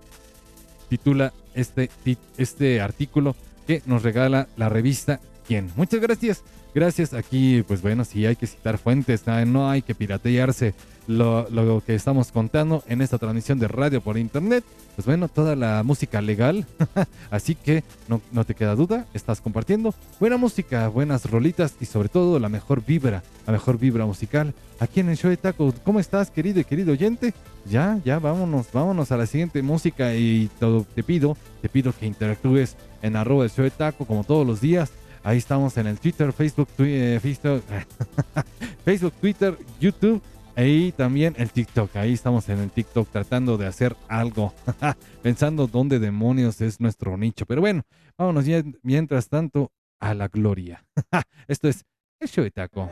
titula este, este artículo que nos regala la revista Quién. Muchas gracias. Gracias. Aquí, pues bueno, sí hay que citar fuentes, no hay que piratearse lo, lo, que estamos contando en esta transmisión de radio por internet. Pues bueno, toda la música legal. <laughs> Así que no, no, te queda duda, estás compartiendo buena música, buenas rolitas y sobre todo la mejor vibra, la mejor vibra musical. Aquí en el show de Taco, ¿cómo estás, querido y querido oyente? Ya, ya, vámonos, vámonos a la siguiente música y todo, te pido, te pido que interactúes en arroba el show de Taco como todos los días. Ahí estamos en el Twitter, Facebook, Twitter, Facebook, <laughs> Facebook, Twitter, YouTube y también el TikTok. Ahí estamos en el TikTok tratando de hacer algo, <laughs> pensando dónde demonios es nuestro nicho. Pero bueno, vámonos mientras tanto a la gloria. <laughs> Esto es el show de taco.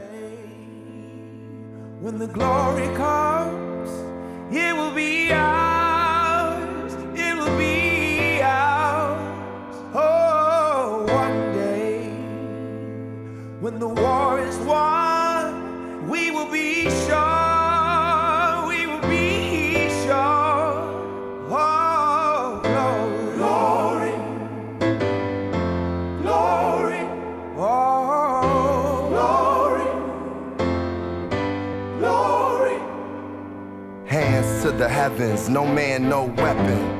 When the glory comes, it will be ours. It will be when the war is won, we will be sure. We will be sure. Oh, glory, glory, oh, glory, glory. Hands to the heavens, no man, no weapon.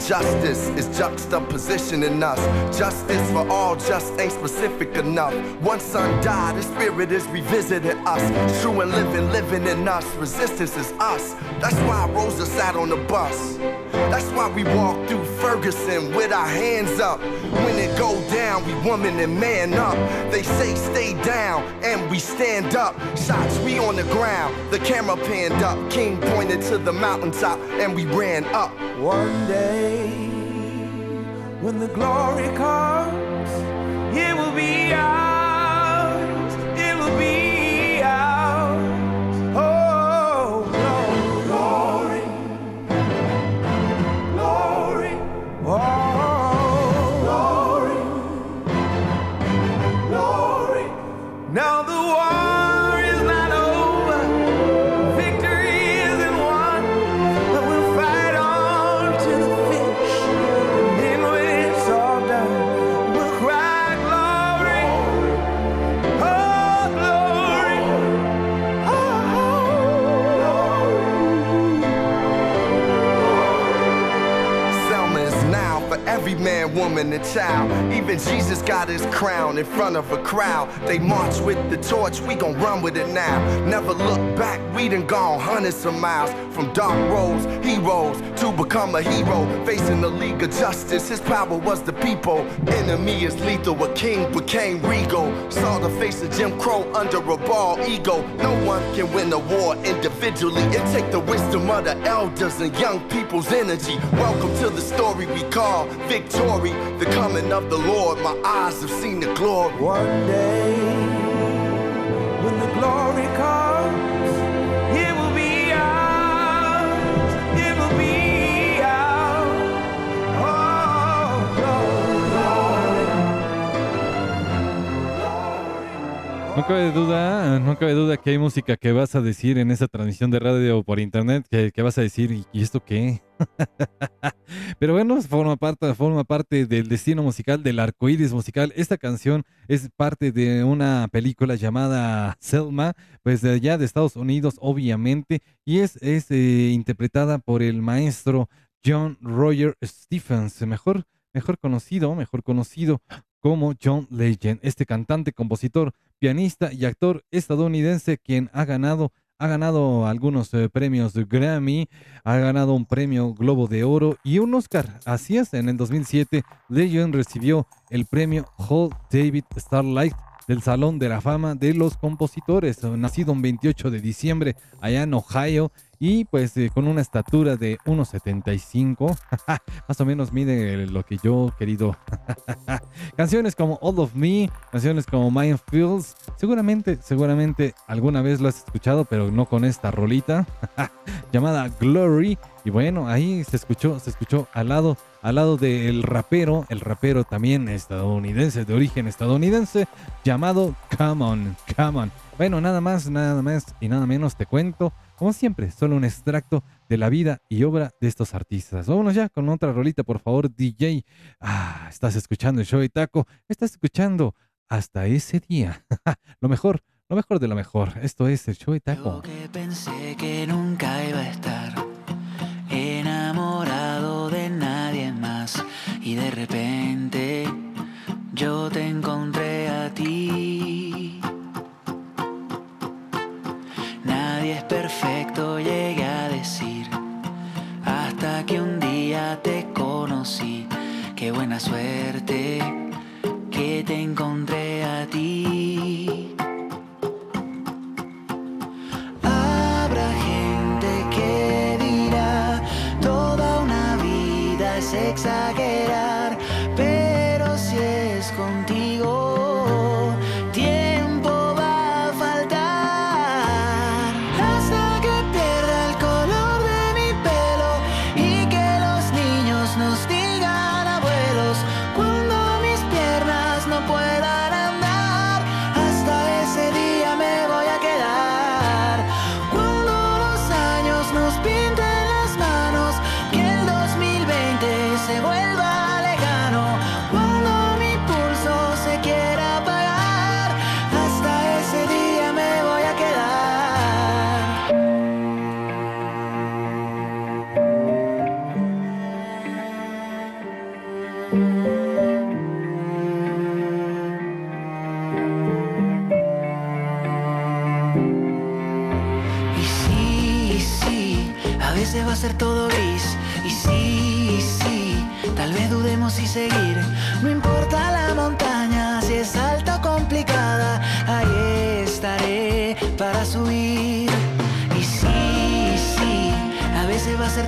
Justice is juxtaposition in us. Justice for all just ain't specific enough. One son died, his spirit is revisiting us. True and living, living in us. Resistance is us. That's why Rosa sat on the bus. That's why we walk through Ferguson with our hands up. When it go down, we woman and man up. They say stay down, and we stand up. Shots we on the ground, the camera panned up. King pointed to the mountaintop, and we ran up. One day, when the glory comes, it will be ours. Woman, and child. Even Jesus got his crown in front of a crowd. They march with the torch, we gon' run with it now. Never look back, we done gone hundreds of miles. From dark roads, heroes, to become a hero. Facing the League of Justice, his power was the people. Enemy is lethal, a king became regal. Saw the face of Jim Crow under a bald ego. No one can win a war individually. It take the wisdom of the elders and young people's energy. Welcome to the story we call victory. The coming of the Lord, my eyes have seen the glory. One day, when the glory comes, No cabe duda, no cabe duda que hay música que vas a decir en esa transmisión de radio por internet, que, vas a decir, ¿y, esto qué? <laughs> Pero bueno, forma parte, forma parte del destino musical, del arco iris musical. Esta canción es parte de una película llamada Selma, pues de allá de Estados Unidos, obviamente, y es, es eh, interpretada por el maestro John Roger Stephens, mejor, mejor conocido, mejor conocido como John Legend, este cantante, compositor, pianista y actor estadounidense quien ha ganado ha ganado algunos eh, premios Grammy, ha ganado un premio Globo de Oro y un Oscar. Así es, en el 2007 Legend recibió el premio Hall David Starlight del Salón de la Fama de los Compositores, nacido un 28 de diciembre allá en Ohio y pues eh, con una estatura de 1,75, <laughs> más o menos mide lo que yo querido. <laughs> canciones como All of Me, canciones como Minefields, seguramente, seguramente alguna vez lo has escuchado, pero no con esta rolita <laughs> llamada Glory. Y bueno, ahí se escuchó, se escuchó al lado, al lado del rapero, el rapero también estadounidense, de origen estadounidense, llamado Come On, Come On. Bueno, nada más, nada más y nada menos te cuento como siempre, solo un extracto de la vida y obra de estos artistas. Vámonos ya con otra rolita, por favor, DJ. Ah, estás escuchando el show de Taco, estás escuchando hasta ese día. <laughs> lo mejor, lo mejor de lo mejor. Esto es el show de Taco. Que pensé que nunca iba a estar conocí. Qué buena suerte que te encontré a ti. Habrá gente que dirá, toda una vida es exagerar,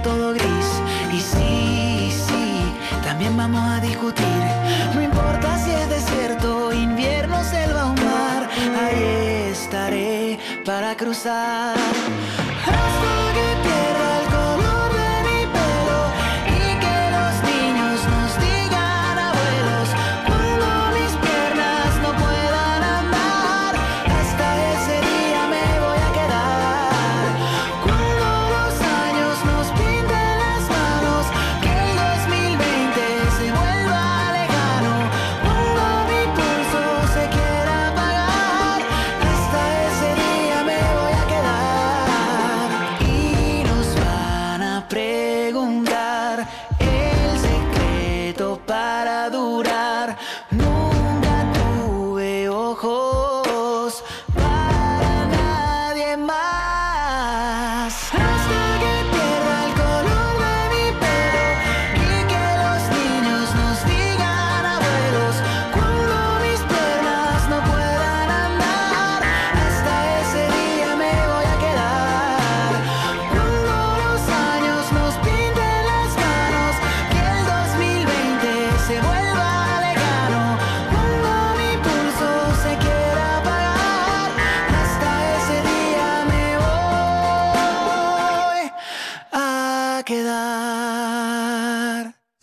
todo gris. Y sí, sí, también vamos a discutir. No importa si es desierto, invierno, selva o mar, ahí estaré para cruzar.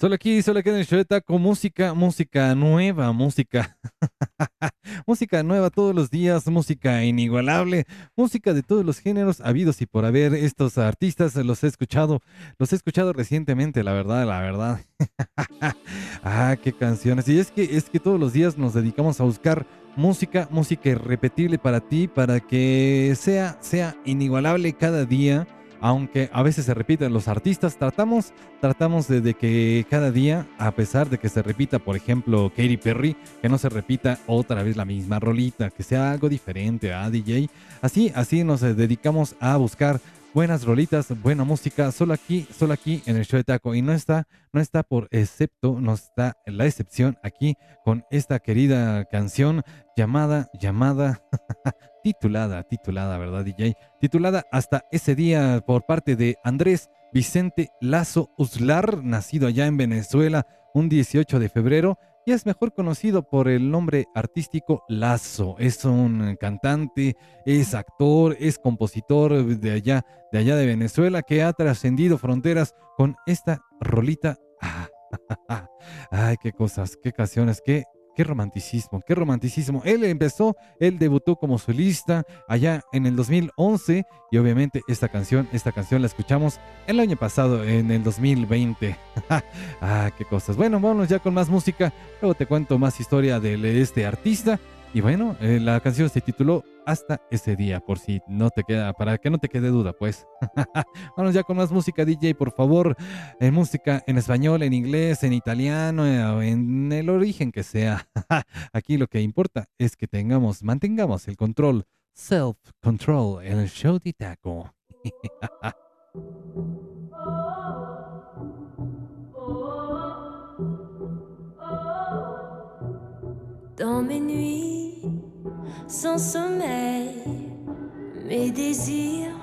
Solo aquí, solo aquí en el show de taco, música, música nueva, música. <laughs> música nueva todos los días, música inigualable, música de todos los géneros habidos y por haber. Estos artistas los he escuchado, los he escuchado recientemente, la verdad, la verdad. <laughs> ah, qué canciones. Y es que es que todos los días nos dedicamos a buscar música, música irrepetible para ti, para que sea, sea inigualable cada día aunque a veces se repiten los artistas, tratamos, tratamos de, que cada día, a pesar de que se repita, por ejemplo, Katy Perry, que no se repita otra vez la misma rolita, que sea algo diferente a DJ. Así, así nos dedicamos a buscar buenas rolitas, buena música, solo aquí, solo aquí en el show de Taco. Y no está, no está por excepto, no está la excepción aquí con esta querida canción llamada, llamada, <laughs> titulada, titulada, ¿verdad, DJ? Titulada Hasta ese día por parte de Andrés Vicente Lazo Uslar, nacido allá en Venezuela un 18 de febrero y es mejor conocido por el nombre artístico Lazo. Es un cantante, es actor, es compositor de allá, de allá de Venezuela que ha trascendido fronteras con esta rolita. <laughs> Ay, qué cosas, qué canciones, qué Qué romanticismo, qué romanticismo. Él empezó, él debutó como solista allá en el 2011 y obviamente esta canción, esta canción la escuchamos el año pasado, en el 2020. <laughs> ah, qué cosas. Bueno, vámonos ya con más música. Luego te cuento más historia de este artista. Y bueno, eh, la canción se tituló Hasta ese día, por si no te queda, para que no te quede duda, pues. <laughs> Vamos ya con más música, DJ, por favor. Eh, música en español, en inglés, en italiano, eh, en el origen que sea. <laughs> Aquí lo que importa es que tengamos, mantengamos el control, self-control el show de taco. Dans mes nuits sans sommeil, mes désirs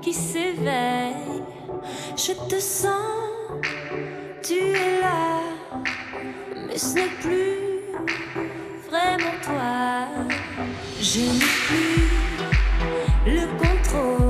qui s'éveillent, je te sens, tu es là, mais ce n'est plus vraiment toi. Je n'ai plus le contrôle,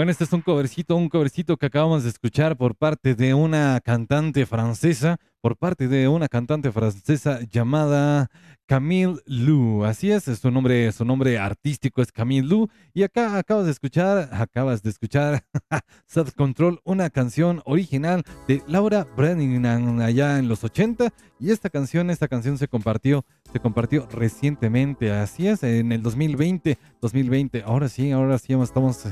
Bueno, este es un covercito, un covercito que acabamos de escuchar por parte de una cantante francesa, por parte de una cantante francesa llamada Camille Lou. Así es, su nombre, su nombre artístico es Camille Lou. Y acá acabas de escuchar, acabas de escuchar <laughs> Self Control, una canción original de Laura Brennan allá en los 80. Y esta canción, esta canción se compartió, se compartió recientemente. Así es, en el 2020, 2020. Ahora sí, ahora sí estamos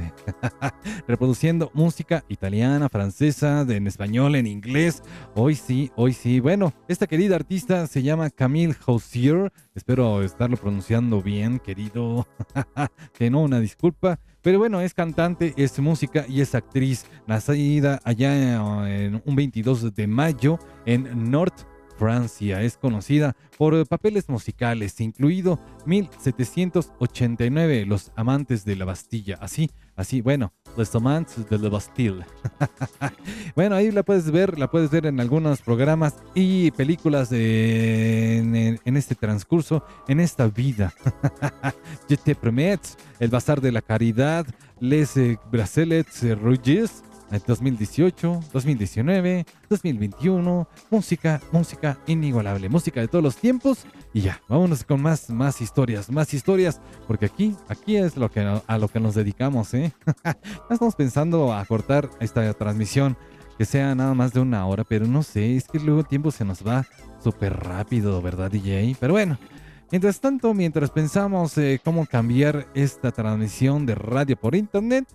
<laughs> reproduciendo música italiana, francesa, en español, en inglés. Hoy sí, hoy sí. Bueno, esta querida artista se llama Camille Hausier. Espero estarlo pronunciando bien, querido. <laughs> que no, una disculpa. Pero bueno, es cantante, es música y es actriz. Nacida allá eh, en un 22 de mayo en North Francia. Es conocida por eh, papeles musicales, incluido 1789, Los Amantes de la Bastilla. Así, así, bueno, Los Amantes de la Bastille. <laughs> bueno, ahí la puedes ver, la puedes ver en algunos programas y películas de- en, este transcurso, en esta vida. <laughs> Je te promets, El Bazar de la Caridad, Les eh, Bracelets eh, Rouges, 2018, 2019, 2021, música, música inigualable, música de todos los tiempos y ya, vámonos con más, más historias, más historias, porque aquí, aquí es lo que, a lo que nos dedicamos, ¿eh? <laughs> Estamos pensando a cortar esta transmisión, que sea nada más de una hora, pero no sé, es que luego el tiempo se nos va súper rápido, ¿verdad, DJ? Pero bueno. Mientras tanto, mientras pensamos eh, cómo cambiar esta transmisión de radio por internet,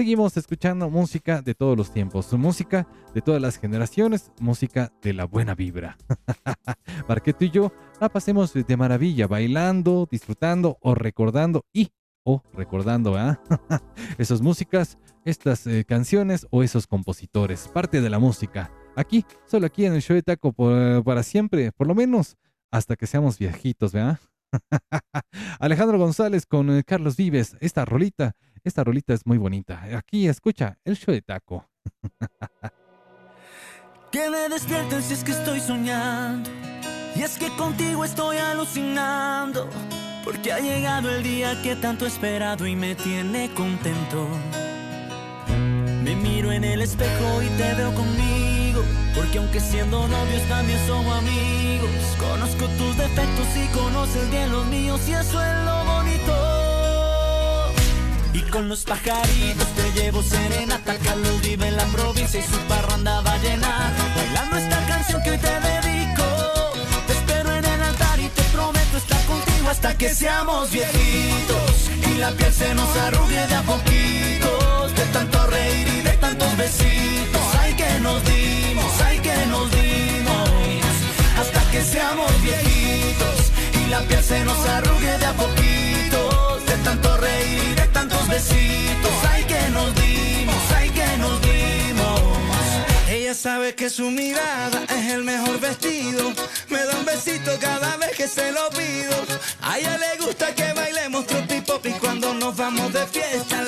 seguimos escuchando música de todos los tiempos, música de todas las generaciones, música de la buena vibra. Para que tú y yo la pasemos de maravilla, bailando, disfrutando o recordando y o recordando ¿ah? <laughs> esas músicas, estas eh, canciones o esos compositores, parte de la música. Aquí, solo aquí en el show de Taco para siempre, por lo menos hasta que seamos viejitos, ¿verdad? <laughs> Alejandro González con eh, Carlos Vives, esta rolita, esta rolita es muy bonita. Aquí escucha el show de Taco. <laughs> Que me despierten si es que estoy soñando. Y es que contigo estoy alucinando. Porque ha llegado el día que tanto he esperado y me tiene contento. Me miro en el espejo y te veo conmigo. Porque aunque siendo novios también somos amigos. Conozco tus defectos y conoces bien los míos y eso es lo bonito. Y con los pajaritos te llevo serenata. Carlos vive en la provincia y su parranda va a llenar. Bailando esta canción que hoy te dedico. Te espero en el altar y te prometo estar contigo hasta que seamos viejitos. Y la piel se nos arrugue de a poquitos. De tanto reír y de tantos besitos. Ay que nos dimos, ay que nos dimos. Hasta que seamos viejitos. Y la piel se nos arrugue de a poquitos. De tanto reír besitos. Que nos dimos, ay que nos dimos. Ella sabe que su mirada es el mejor vestido. Me da un besito cada vez que se lo pido. A ella le gusta que bailemos tropi pop y cuando nos vamos de fiesta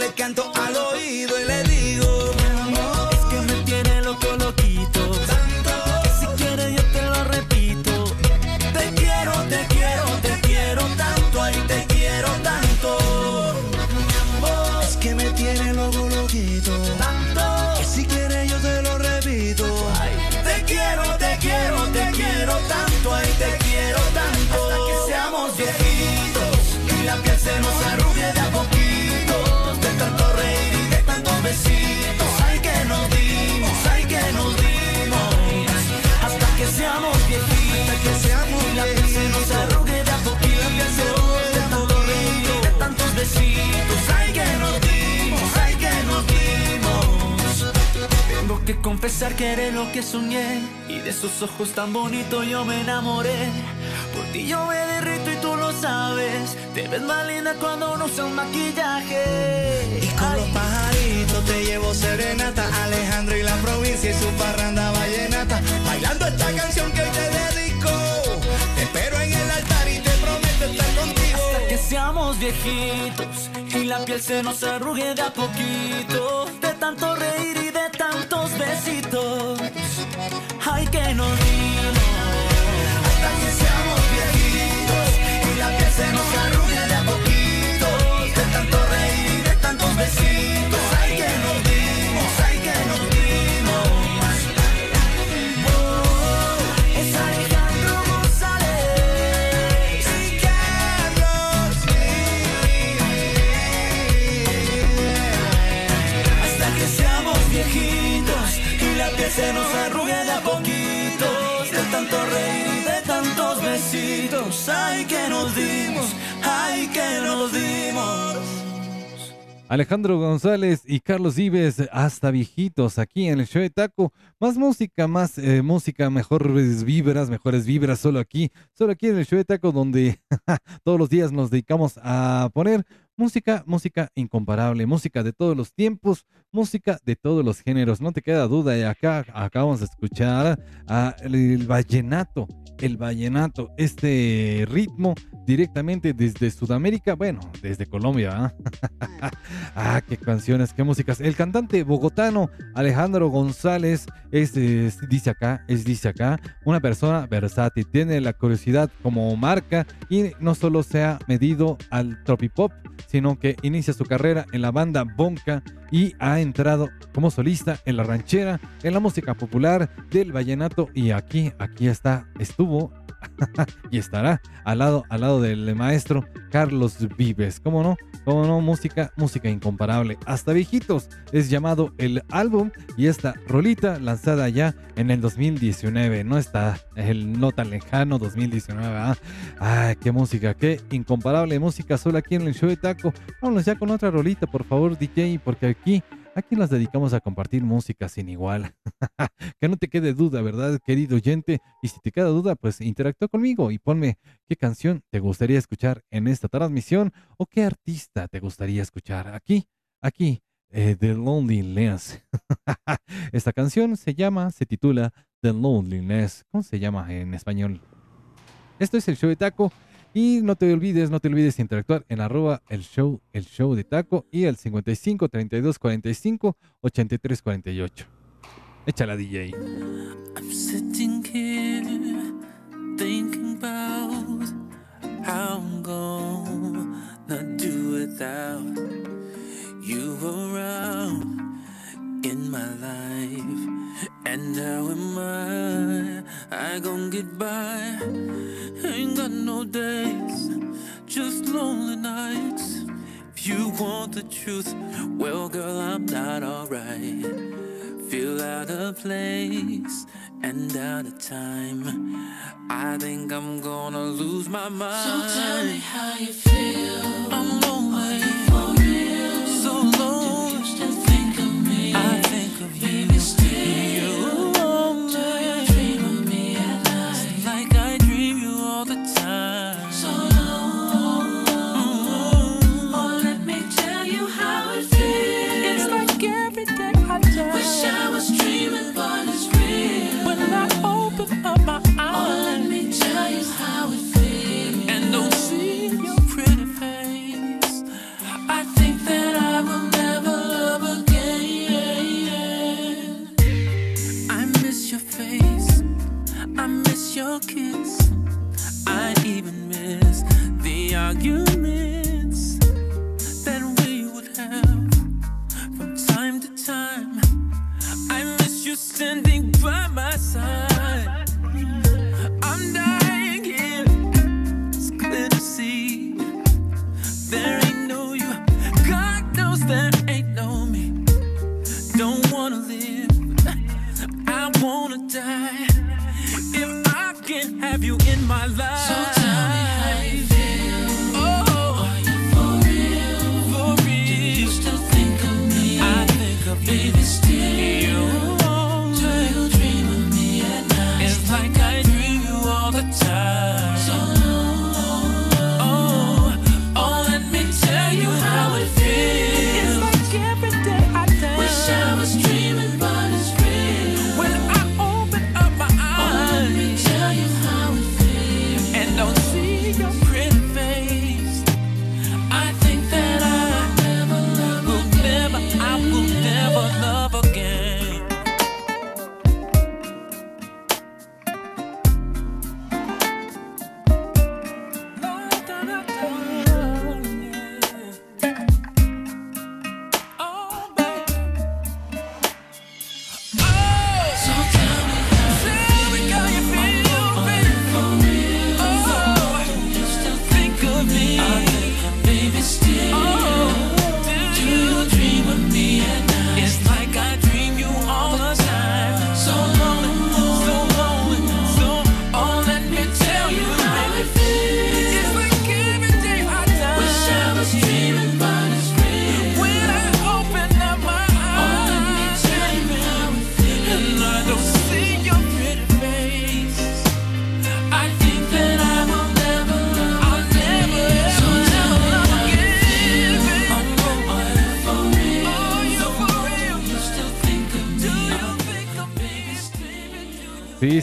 confesar que eres lo que soñé. Y de esos ojos tan bonitos yo me enamoré. Por ti yo me derrito y tú lo sabes. Te ves más linda cuando no usas maquillaje. Y con los pajaritos te llevo serenata. Alejandro y la provincia y su parranda vallenata. Bailando esta canción que hoy te dedico. Te espero en el altar y te prometo estar contigo. Hasta que seamos viejitos y la piel se nos arrugue de a poquito. De tanto reír besitos. Ay que nos dimos Hasta que seamos viejitos Y la piel se nos arrugue Ay, que nos dimos, ay, que nos dimos. Alejandro González y Carlos Vives, hasta viejitos, aquí en el show de Taco. Más música, más eh, música, mejores vibras, mejores vibras, solo aquí, solo aquí en el show de Taco, donde <laughs> todos los días nos dedicamos a poner música, música incomparable, música de todos los tiempos, música de todos los géneros. No te queda duda, y acá acabamos de escuchar a el, el vallenato, el vallenato, este ritmo directamente desde Sudamérica, bueno, desde Colombia. <laughs> ¿ah? qué canciones, qué músicas. El cantante bogotano Alejandro González es, es, dice acá, es dice acá, una persona versátil, tiene la curiosidad como marca y no solo se ha medido al tropipop, sino que inicia su carrera en la banda Bonca y ha entrado como solista en la ranchera, en la música popular del vallenato y aquí, aquí está, estuvo <laughs> y estará al lado, al lado del maestro Carlos Vives. ¿Cómo no? ¿Cómo no? Música, música incomparable. Hasta viejitos es llamado el álbum y esta rolita lanzada ya en el 2019. No está el no tan lejano 2019. ¿ah? Ay, qué música, qué incomparable música solo aquí en el show de taco. Vámonos ya con otra rolita, por favor, DJ, porque aquí Aquí nos dedicamos a compartir música sin igual. <laughs> que no te quede duda, ¿verdad, querido oyente? Y si te queda duda, pues interactúa conmigo y ponme qué canción te gustaría escuchar en esta transmisión o qué artista te gustaría escuchar aquí, aquí, eh, The Loneliness. <laughs> esta canción se llama, se titula The Loneliness. ¿Cómo se llama en español? Esto es el show de Taco. Y no te olvides, no te olvides de interactuar en arroba el show, el show de taco y el 55 32 45 83 48. Échala DJ. I'm sitting here thinking about how I'm gonna do without you around in my life. And how am I? I gon' get by. Ain't got no days, just lonely nights. If you want the truth, well, girl, I'm not alright. Feel out of place and out of time. I think I'm gonna lose my mind. So tell me how you feel. I'm lonely. Still.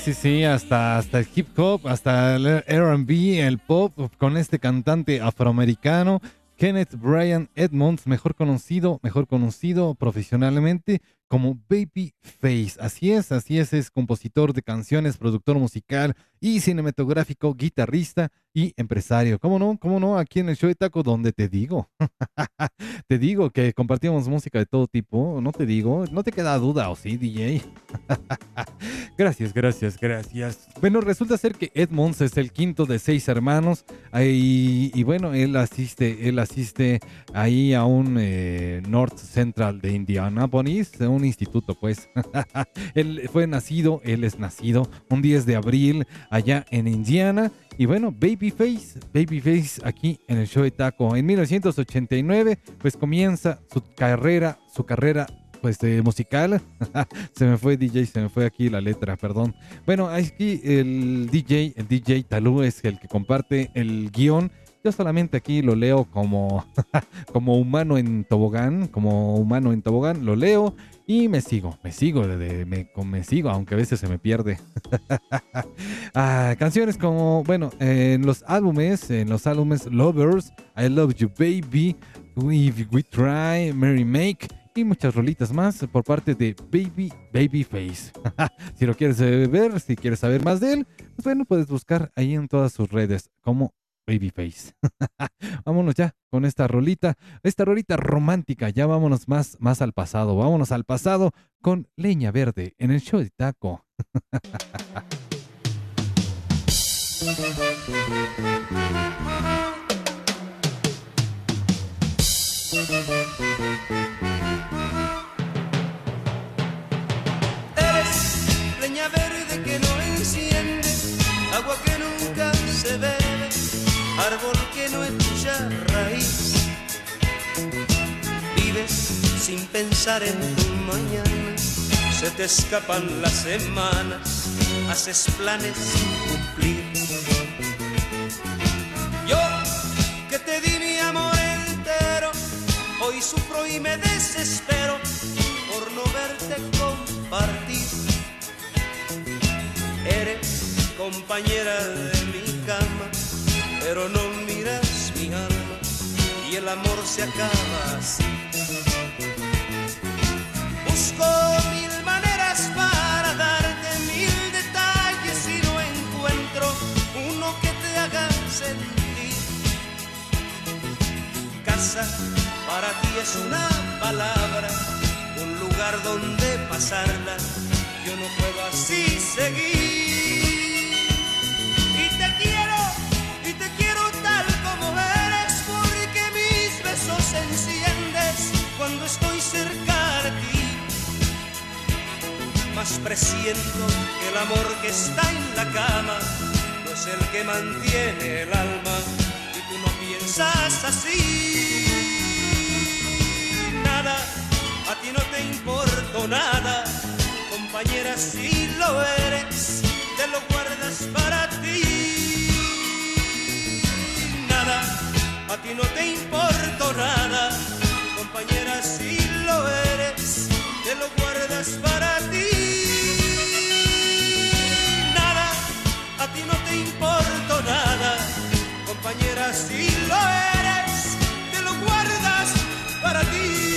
Sí, sí, hasta, hasta el hip hop, hasta el RB, el pop, con este cantante afroamericano, Kenneth Bryan Edmonds, mejor conocido, mejor conocido profesionalmente como Babyface. Así es, así es, es compositor de canciones, productor musical y cinematográfico, guitarrista y empresario. ¿Cómo no? ¿Cómo no? Aquí en el show de Taco, donde te digo. <laughs> te digo que compartimos música de todo tipo, no te digo, no te queda duda, ¿o sí, DJ? <laughs> gracias, gracias, gracias. Bueno, resulta ser que Edmonds es el quinto de seis hermanos y, bueno, él asiste, él asiste ahí a un eh, North Central de Indianapolis, un instituto pues. <laughs> él fue nacido, él es nacido un 10 de abril allá en Indiana y bueno, Babyface, Babyface aquí en el show de Taco. En 1989 pues comienza su carrera, su carrera pues musical. <laughs> se me fue DJ, se me fue aquí la letra, perdón. Bueno, aquí el DJ, el DJ Talú es el que comparte el guion. Yo solamente aquí lo leo como, <laughs> como humano en tobogán, como humano en tobogán, lo leo y me sigo, me sigo, me, me sigo, aunque a veces se me pierde. <laughs> Ah, canciones como, bueno, en los álbumes, en los álbumes Lovers, I Love You Baby, If We Try, Mary Make y muchas rolitas más por parte de Baby Babyface. <laughs> si lo quieres ver, si quieres saber más de él, pues bueno, puedes buscar ahí en todas sus redes como Babyface. <laughs> vámonos ya con esta rolita, esta rolita romántica, ya vámonos más, más al pasado, vámonos al pasado con Leña Verde en el show de Taco. Leña verde que no enciende, agua que nunca se bebe, árbol que no echa raíz. Vives sin pensar en tu mañana, se te escapan las semanas, haces planes sin cumplir. Yo que te di mi amor entero, hoy sufro y me desespero por no verte compartir. Eres compañera de mi cama, pero no miras mi alma y el amor se acaba así. Busco mil maneras para darte mil detalles y no encuentro uno que te haga sentir. Casa para ti es una palabra, un lugar donde pasarla. Yo no puedo así seguir. Más presiento que el amor que está en la cama no es el que mantiene el alma y tú no piensas así. Nada, a ti no te importo nada, compañera, si lo eres, te lo guardas para ti. Nada, a ti no te importo nada, compañera, si lo eres, te lo guardas para ti. Para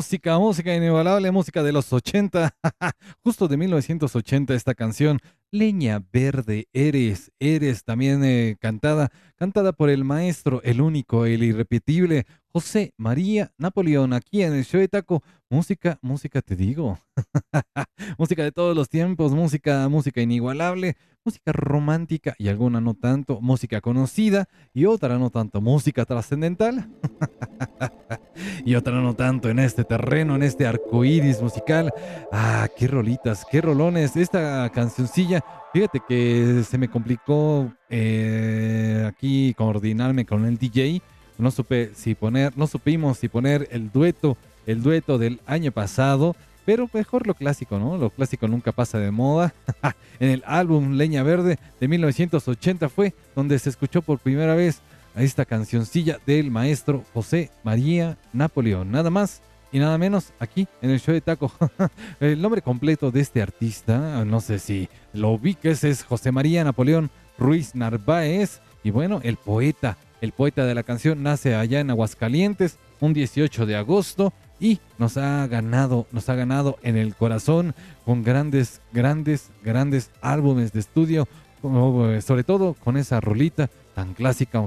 música, música inigualable, música de los 80, <laughs> justo de 1980 esta canción, Leña Verde, Eres, Eres, también eh, cantada, cantada por el maestro, el único, el irrepetible, José María Napoleón, aquí en el show de Taco, música, música te digo, <laughs> música de todos los tiempos, música, música inigualable, música romántica y alguna no tanto, música conocida y otra no tanto, música trascendental. <laughs> y otra no tanto en este terreno, en este arco iris musical. Ah, qué rolitas, qué rolones. Esta cancioncilla, fíjate que se me complicó eh, aquí coordinarme con el DJ. No supe si poner, no supimos si poner el dueto, el dueto del año pasado. Pero mejor lo clásico, ¿no? Lo clásico nunca pasa de moda. <laughs> en el álbum Leña Verde de 1980 fue donde se escuchó por primera vez esta cancioncilla del maestro José María Napoleón. Nada más y nada menos aquí en el show de Taco. <laughs> el nombre completo de este artista, no sé si lo ubiques, es José María Napoleón Ruiz Narváez. Y bueno, el poeta, el poeta de la canción nace allá en Aguascalientes un 18 de agosto y nos ha ganado, nos ha ganado en el corazón con grandes, grandes, grandes álbumes de estudio, sobre todo con esa rolita tan clásica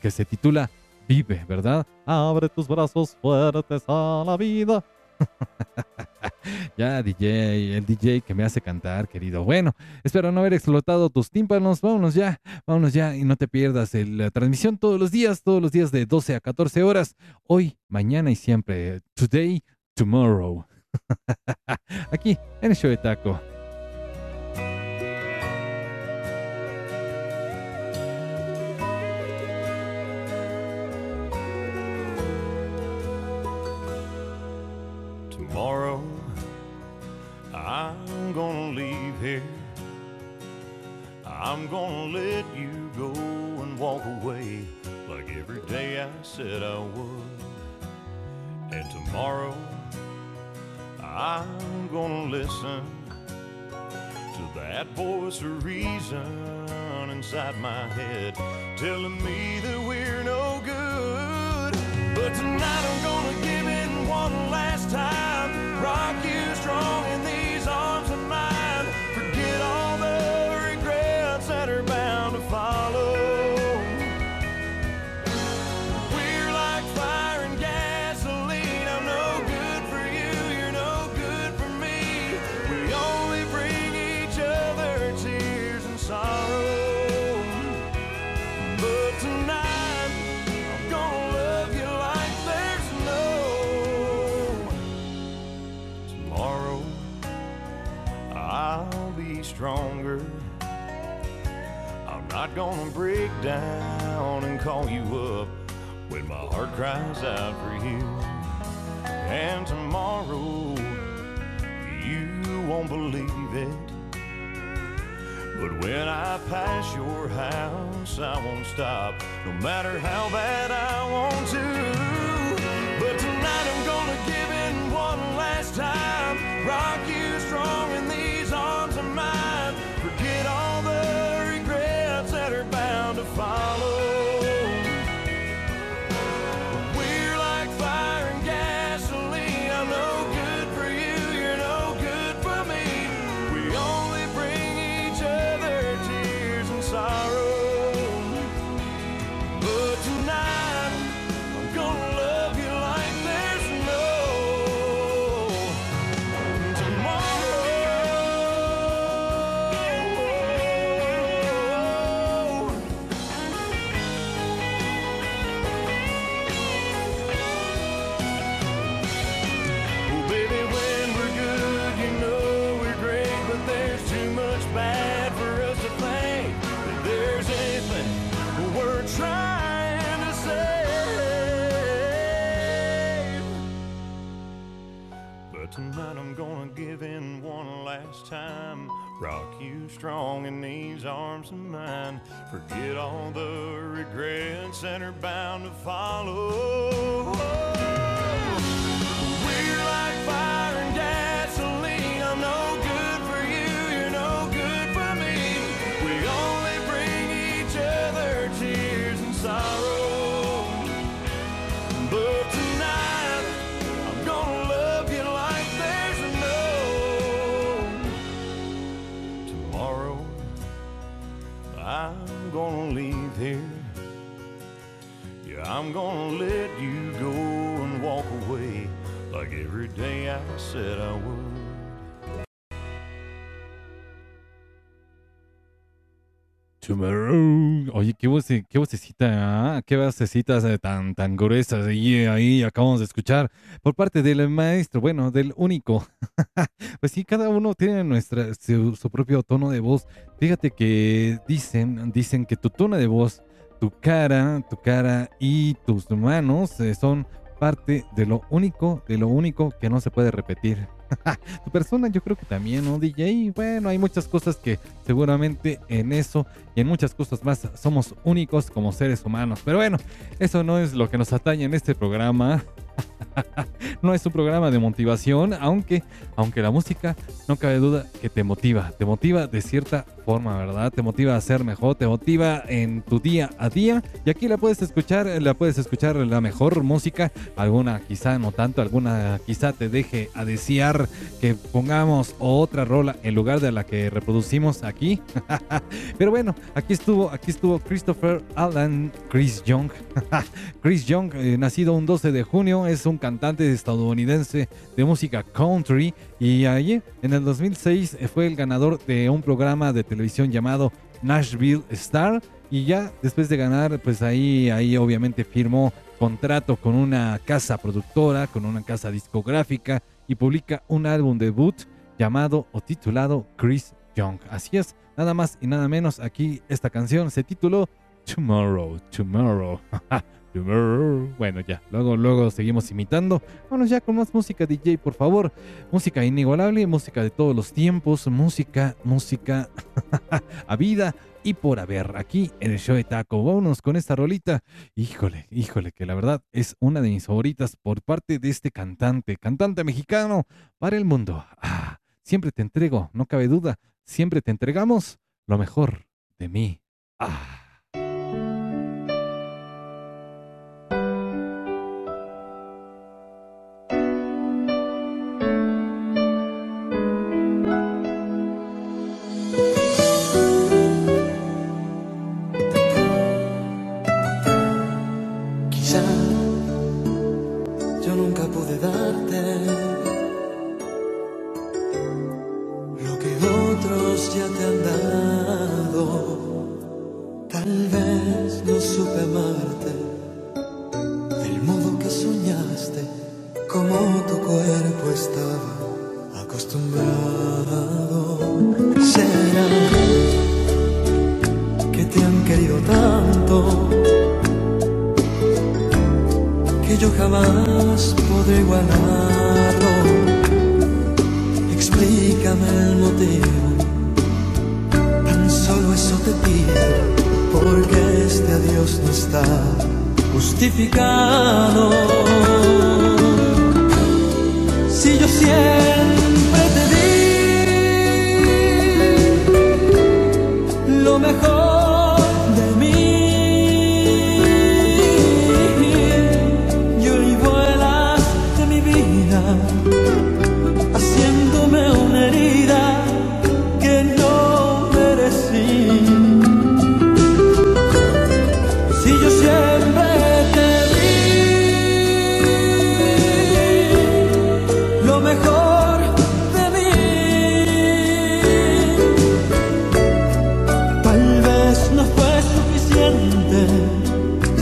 que se titula Vive, ¿verdad? Abre tus brazos fuertes a la vida. <laughs> ya, DJ, el DJ que me hace cantar, querido. Bueno, espero no haber explotado tus tímpanos. Vámonos ya, vámonos ya y no te pierdas la transmisión todos los días, todos los días de 12 a 14 horas. Hoy, mañana y siempre. Today, tomorrow. <laughs> Aquí en el show de Taco. I'm gonna leave here. I'm gonna let you go and walk away like every day I said I would. And tomorrow, I'm gonna listen to that voice of reason inside my head telling me that we're no good. But tonight I'm gonna give in one last time, rock you strong gonna break down and call you up when my heart cries out for you. And tomorrow, you won't believe it. But when I pass your house, I won't stop, no matter how bad I want to. But tonight I'm gonna give in one last time, strong in these arms of mine. Forget all the regrets that are bound to follow. Tomorrow. Oye, qué, voce- qué vocecita, ah, qué vocecitas tan, tan gruesas. Y ahí acabamos de escuchar por parte del maestro, bueno, del único. <laughs> pues sí, cada uno tiene nuestra, su, su propio tono de voz. Fíjate que dicen, dicen que tu tono de voz, tu cara, tu cara y tus manos eh, son parte de lo único, de lo único que no se puede repetir. <laughs> tu persona yo creo que también, ¿no, DJ? Bueno, hay muchas cosas que seguramente en eso y en muchas cosas más somos únicos como seres humanos. Pero bueno, eso no es lo que nos atañe en este programa. <laughs> <laughs> no es un programa de motivación, aunque, aunque la música no cabe duda que te motiva, te motiva de cierta forma, ¿verdad? Te motiva a ser mejor, te motiva en tu día a día y aquí la puedes escuchar, la puedes escuchar la mejor música, alguna quizá no tanto, alguna quizá te deje a desear que pongamos otra rola en lugar de la que reproducimos aquí. <laughs> Pero bueno, aquí estuvo, aquí estuvo Christopher Alan Chris Young. <laughs> Chris Young, eh, nacido un 12 de junio, es un cantante estadounidense de música country y allí en el 2006 eh, fue el ganador de un programa de televisión llamado Nashville Star y ya después de ganar pues ahí ahí obviamente firmó contrato con una casa productora, con una casa discográfica y publica un álbum debut llamado o titulado Chris Young. Así es, nada más y nada menos aquí esta canción se tituló Tomorrow, Tomorrow. <laughs> Bueno, ya, luego, luego seguimos imitando. Bueno, ya con más música, DJ, por favor. Música inigualable, música de todos los tiempos, música, música <laughs> a vida y por haber aquí en el show de Taco. Vámonos con esta rolita. Híjole, híjole, que la verdad es una de mis favoritas por parte de este cantante, cantante mexicano para el mundo. Ah, siempre te entrego, no cabe duda, siempre te entregamos lo mejor de mí. Ah.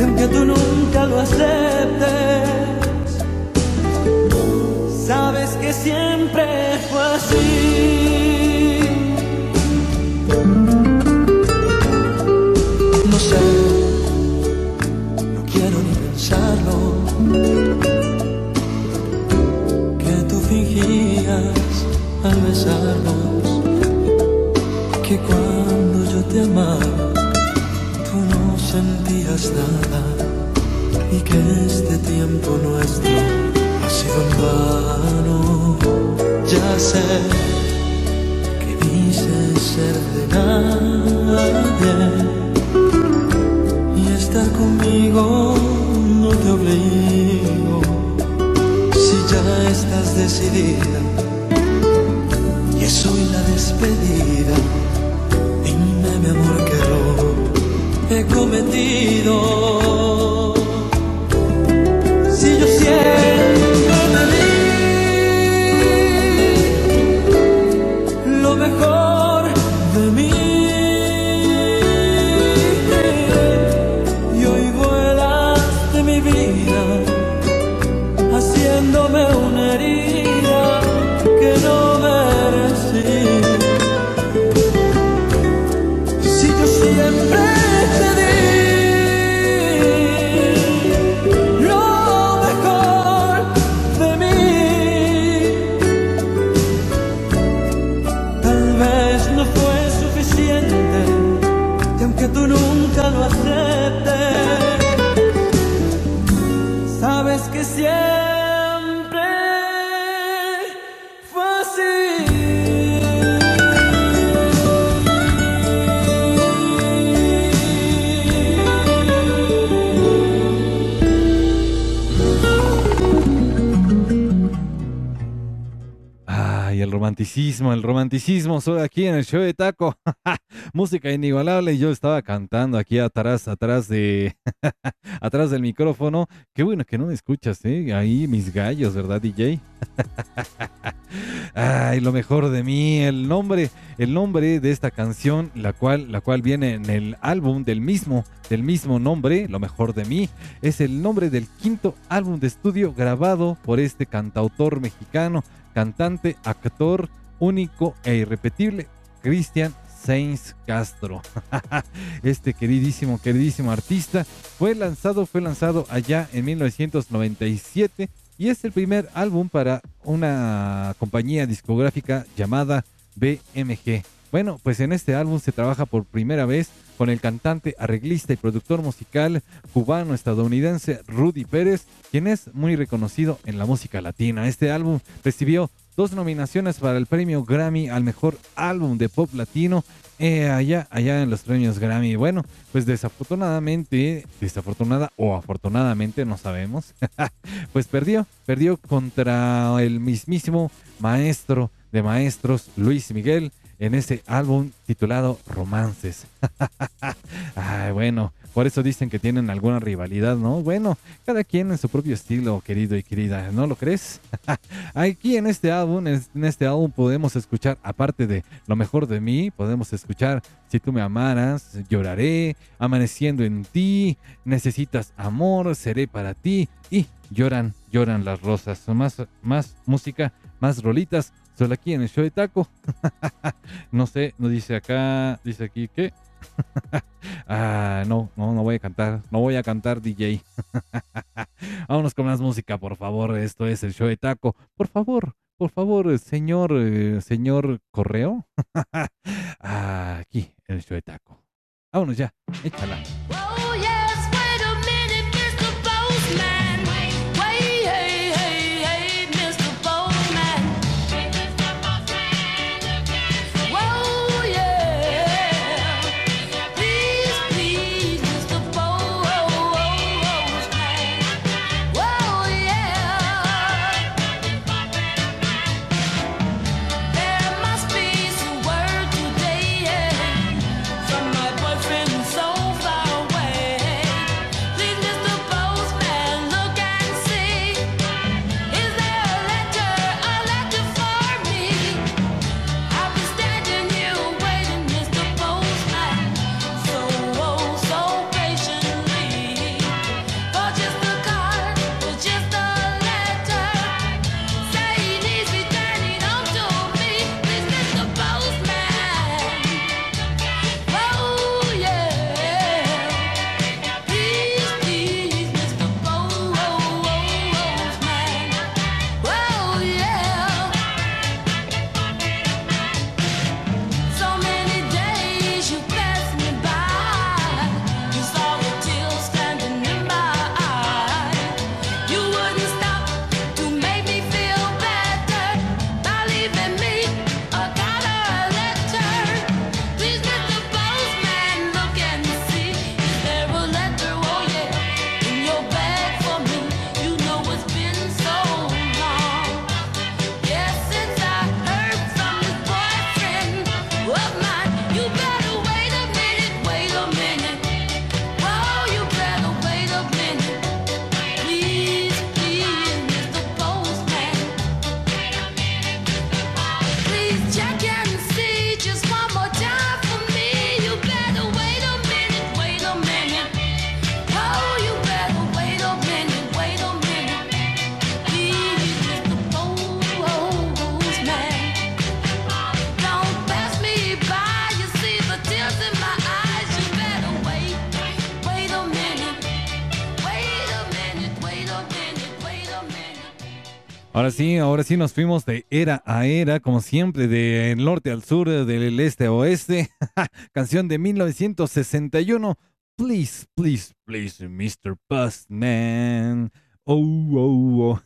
Y aunque tú nunca lo aceptes, sabes que siempre fue así. Nada y que este tiempo nuestro ha sido en vano. Ya sé que dices ser de nadie y estar conmigo no te obligo. Si ya estás decidida y es hoy la despedida. he cometido. Si yo siento. Romanticismo, el romanticismo, solo aquí en el show de Taco. <laughs> Música inigualable. Yo estaba cantando aquí atrás, atrás de, <laughs> atrás del micrófono. Qué bueno que no me escuchas, ¿eh? Ahí mis gallos, ¿verdad, DJ? <laughs> Ay, lo mejor de mí, el nombre, el nombre de esta canción, la cual, la cual viene en el álbum del mismo, del mismo nombre, lo mejor de mí, es el nombre del quinto álbum de estudio grabado por este cantautor mexicano, cantante, actor único e irrepetible, Cristian Sainz Castro. <laughs> Este queridísimo, queridísimo artista fue lanzado, fue lanzado allá en 1997 y es el primer álbum para una compañía discográfica llamada BMG. Bueno, pues en este álbum se trabaja por primera vez con el cantante, arreglista y productor musical cubano-estadounidense Rudy Pérez, quien es muy reconocido en la música latina. Este álbum recibió dos nominaciones para el premio Grammy al mejor álbum de pop latino eh, allá, allá en los premios Grammy. Bueno, pues desafortunadamente, desafortunada o afortunadamente, no sabemos, <laughs> pues perdió, perdió contra el mismísimo maestro de maestros, Luis Miguel, en ese álbum titulado Romances. <laughs> Ay, bueno, por eso dicen que tienen alguna rivalidad, ¿no? Bueno, cada quien en su propio estilo, querido y querida, ¿no lo crees? <laughs> Aquí en este álbum, en este álbum podemos escuchar, aparte de lo mejor de mí, podemos escuchar Si tú me amaras, lloraré, amaneciendo en ti, necesitas amor, seré para ti y lloran, lloran las rosas. Más, más música, más rolitas, solo aquí en el show de taco. <laughs> no sé, no dice acá, dice aquí que <laughs> ah, no, no, no voy a cantar, no voy a cantar DJ. <laughs> Vámonos con más música, por favor. Esto es el show de taco. Por favor, por favor, señor, eh, señor correo. Ah, aquí, el show de taco. Vámonos ya, échala. Ahora sí, ahora sí nos fuimos de era a era, como siempre, del norte al sur, del este a oeste. <laughs> Canción de 1961. Please, please, please, Mr. Postman. Oh, oh, oh.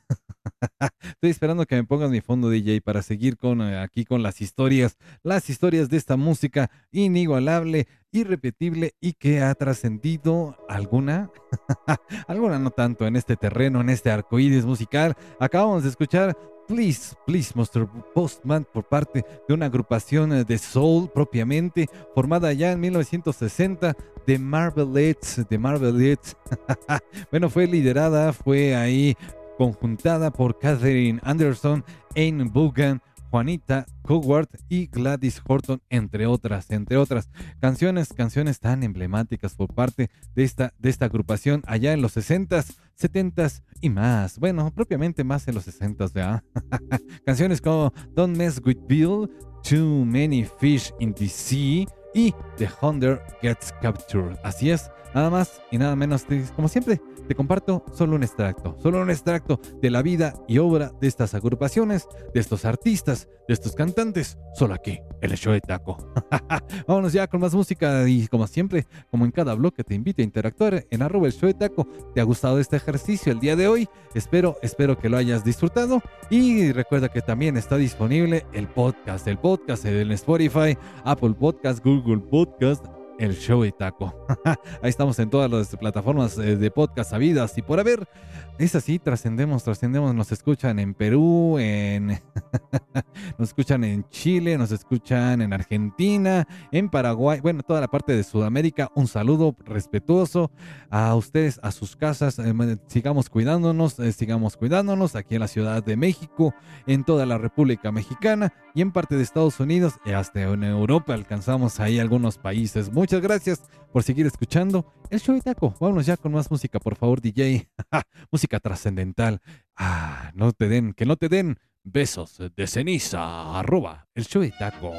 Estoy esperando que me pongas mi fondo DJ para seguir con eh, aquí con las historias, las historias de esta música inigualable, irrepetible y que ha trascendido alguna, <laughs> alguna no tanto en este terreno, en este arcoíris musical. Acabamos de escuchar Please, Please, Mr. Postman por parte de una agrupación eh, de soul propiamente formada ya en 1960 de Marvelettes, de Marvelettes. <laughs> bueno, fue liderada, fue ahí conjuntada por Catherine Anderson, Anne Bogan, Juanita Coward y Gladys Horton, entre otras, entre otras canciones, canciones tan emblemáticas por parte de esta, de esta agrupación allá en los 60s, 70s y más. Bueno, propiamente más en los 60s, ¿verdad? <laughs> canciones como Don't Mess with Bill, Too Many Fish in the Sea y The Hunter Gets Captured. Así es, nada más y nada menos, como siempre, te comparto solo un extracto, solo un extracto de la vida y obra de estas agrupaciones, de estos artistas, de estos cantantes, solo aquí, en el show de taco. <laughs> Vámonos ya con más música y como siempre, como en cada bloque te invito a interactuar en arroba el show de taco. ¿Te ha gustado este ejercicio el día de hoy? Espero, espero que lo hayas disfrutado y recuerda que también está disponible el podcast, el podcast en Spotify, Apple Podcast, Google Podcast, el show de taco. <laughs> Ahí estamos en todas las plataformas eh, de podcast sabidas y por haber. Es así, trascendemos, trascendemos, nos escuchan en Perú, en <laughs> nos escuchan en Chile, nos escuchan en Argentina, en Paraguay, bueno, toda la parte de Sudamérica. Un saludo respetuoso a ustedes, a sus casas. Eh, sigamos cuidándonos, eh, sigamos cuidándonos aquí en la Ciudad de México, en toda la República Mexicana y en parte de Estados Unidos y hasta en Europa alcanzamos ahí algunos países. Muchas gracias por seguir escuchando el show de taco. Vámonos ya con más música, por favor, DJ. <laughs> música trascendental. Ah, no te den, que no te den besos de ceniza. Arroba el show de taco.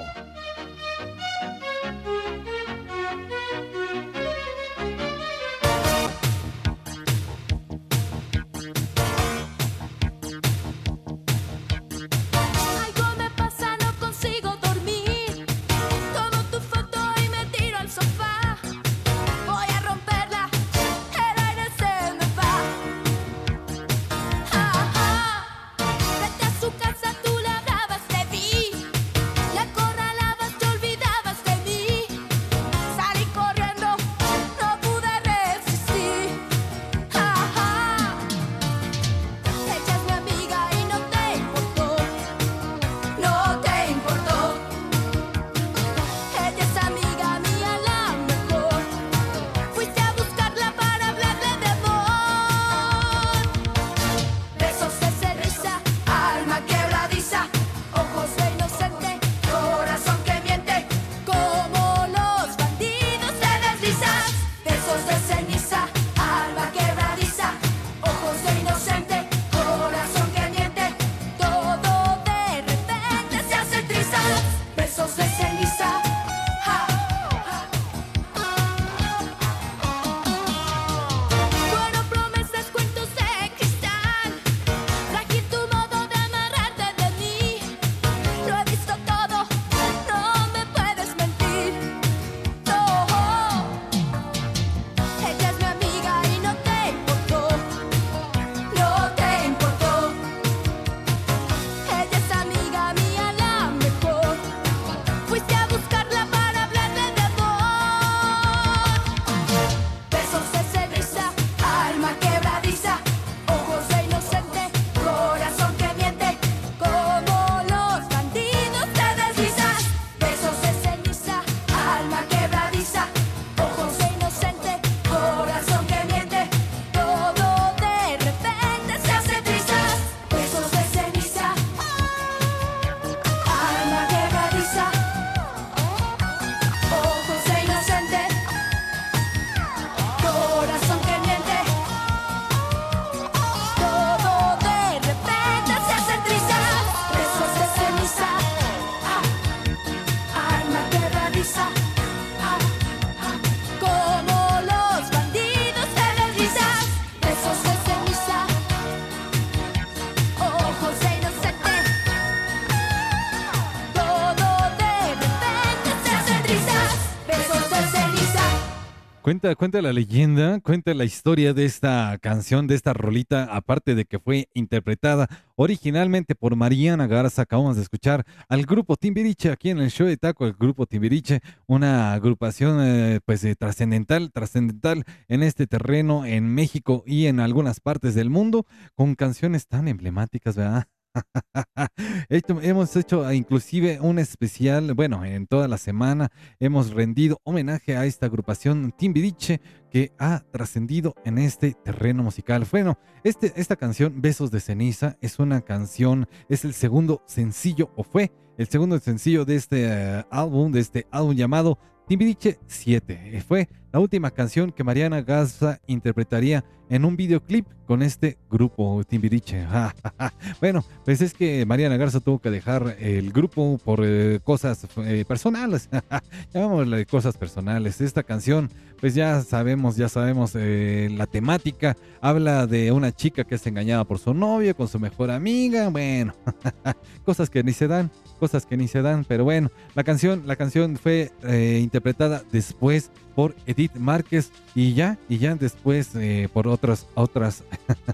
Cuenta, la leyenda, cuenta la historia de esta canción, de esta rolita, aparte de que fue interpretada originalmente por Mariana Garza, acabamos de escuchar al grupo Timbiriche aquí en el show de Taco, el grupo Timbiriche, una agrupación eh, pues eh, trascendental, trascendental en este terreno en México y en algunas partes del mundo, con canciones tan emblemáticas, ¿verdad? <laughs> Hemos hecho eh, inclusive un especial, bueno, en toda la semana hemos rendido homenaje a esta agrupación Timbiriche que ha trascendido en este terreno musical. Bueno, este, esta canción, Besos de Ceniza, es una canción, es el segundo sencillo, o fue el segundo sencillo de este eh, álbum, de este álbum llamado Timbiriche 7. Fue la última canción que Mariana Garza interpretaría en un videoclip con este grupo Timbiriche. <laughs> bueno, pues es que Mariana Garza tuvo que dejar el grupo por eh, cosas eh, personales. <laughs> Llamémosle cosas personales. Esta canción, pues ya sabemos, ya sabemos eh, la temática. Habla de una chica que es engañada por su novio, con su mejor amiga. Bueno, <laughs> cosas que ni se dan, cosas que ni se dan. Pero bueno, la canción, la canción fue eh, interpretada después por Edith Márquez y ya, y ya después eh, por otras, otras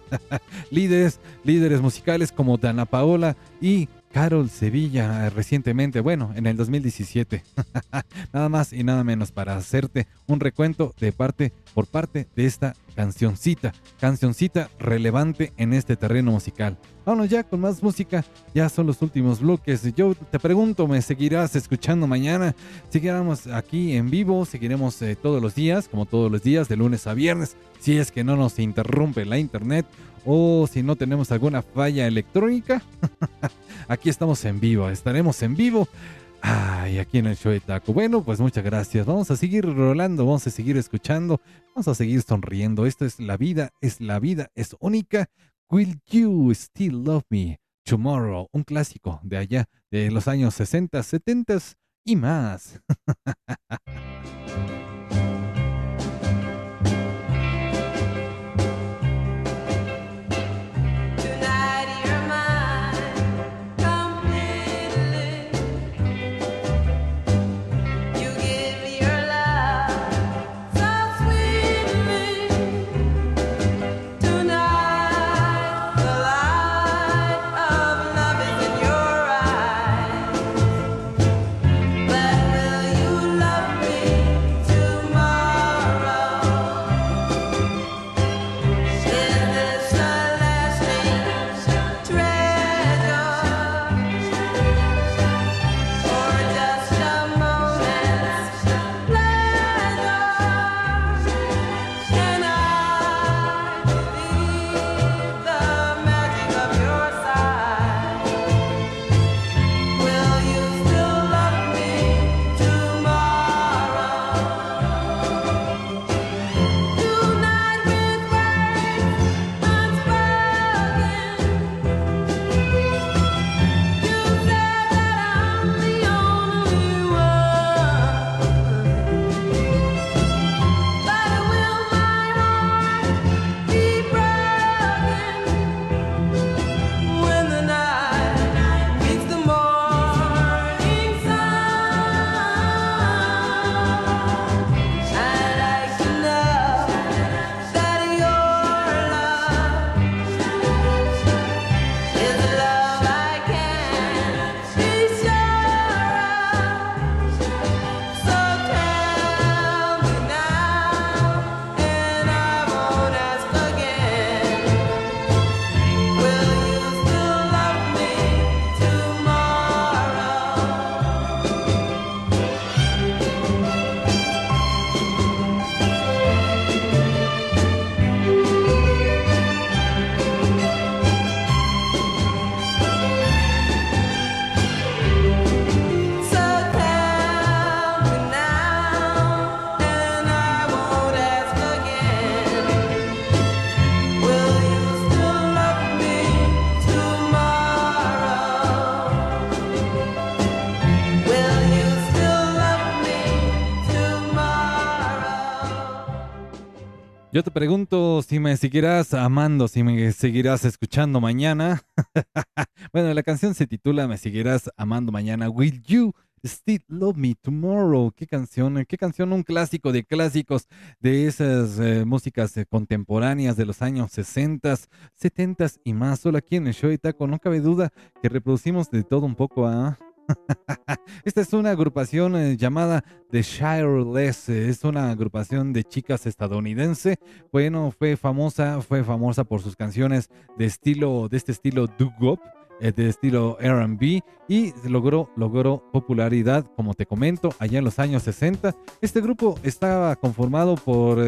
<laughs> líderes, líderes musicales como Dana Paola y Carol Sevilla eh, recientemente, bueno, en el 2017. <laughs> nada más y nada menos para hacerte un recuento de parte por parte de esta cancioncita, cancioncita relevante en este terreno musical. Vámonos ya con más música, ya son los últimos bloques. Yo te pregunto, ¿me seguirás escuchando mañana? Seguiremos aquí en vivo, seguiremos eh, todos los días, como todos los días, de lunes a viernes, si es que no nos interrumpe la internet o si no tenemos alguna falla electrónica. <laughs> aquí estamos en vivo, estaremos en vivo. Ay, aquí en el show de Taco. Bueno, pues muchas gracias. Vamos a seguir rolando, vamos a seguir escuchando, vamos a seguir sonriendo. Esto es la vida, es la vida, es única. Will you still love me tomorrow? Un clásico de allá, de los años 60, 70 y más. <laughs> Yo te pregunto si me seguirás amando, si me seguirás escuchando mañana. <laughs> bueno, la canción se titula Me seguirás amando mañana. Will you Still Love Me Tomorrow. Qué canción, qué canción, un clásico de clásicos de esas eh, músicas eh, contemporáneas de los años 60, 70 y más. Solo aquí en el show de taco, no cabe duda que reproducimos de todo un poco a. <laughs> Esta es una agrupación eh, llamada The Shireless, eh, es una agrupación de chicas estadounidense. Bueno, fue famosa, fue famosa por sus canciones de estilo, de este estilo doo-wop, eh, de estilo R&B y logró, logró popularidad, como te comento, allá en los años 60. Este grupo estaba conformado por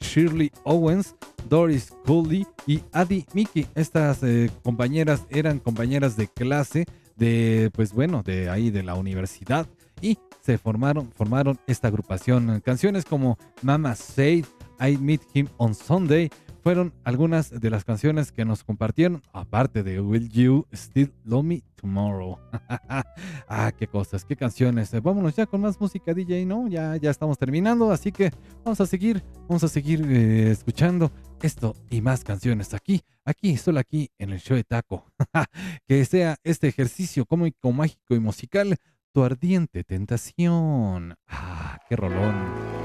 Shirley Owens, Doris Cooley y Addie Mickey. Estas compañeras eran compañeras de clase de, pues bueno, de ahí de la universidad y se formaron, formaron esta agrupación. Canciones como Mama Said, I Meet Him on Sunday fueron algunas de las canciones que nos compartieron, aparte de Will You Still Love Me Tomorrow. <laughs> ah, qué cosas, qué canciones. Eh, vámonos ya con más música DJ, ¿no? Ya, ya estamos terminando, así que vamos a seguir, vamos a seguir eh, escuchando esto y más canciones aquí, aquí, solo aquí en el show de Taco. <laughs> que sea este ejercicio cómico, mágico y musical, tu ardiente tentación. Ah, qué rolón.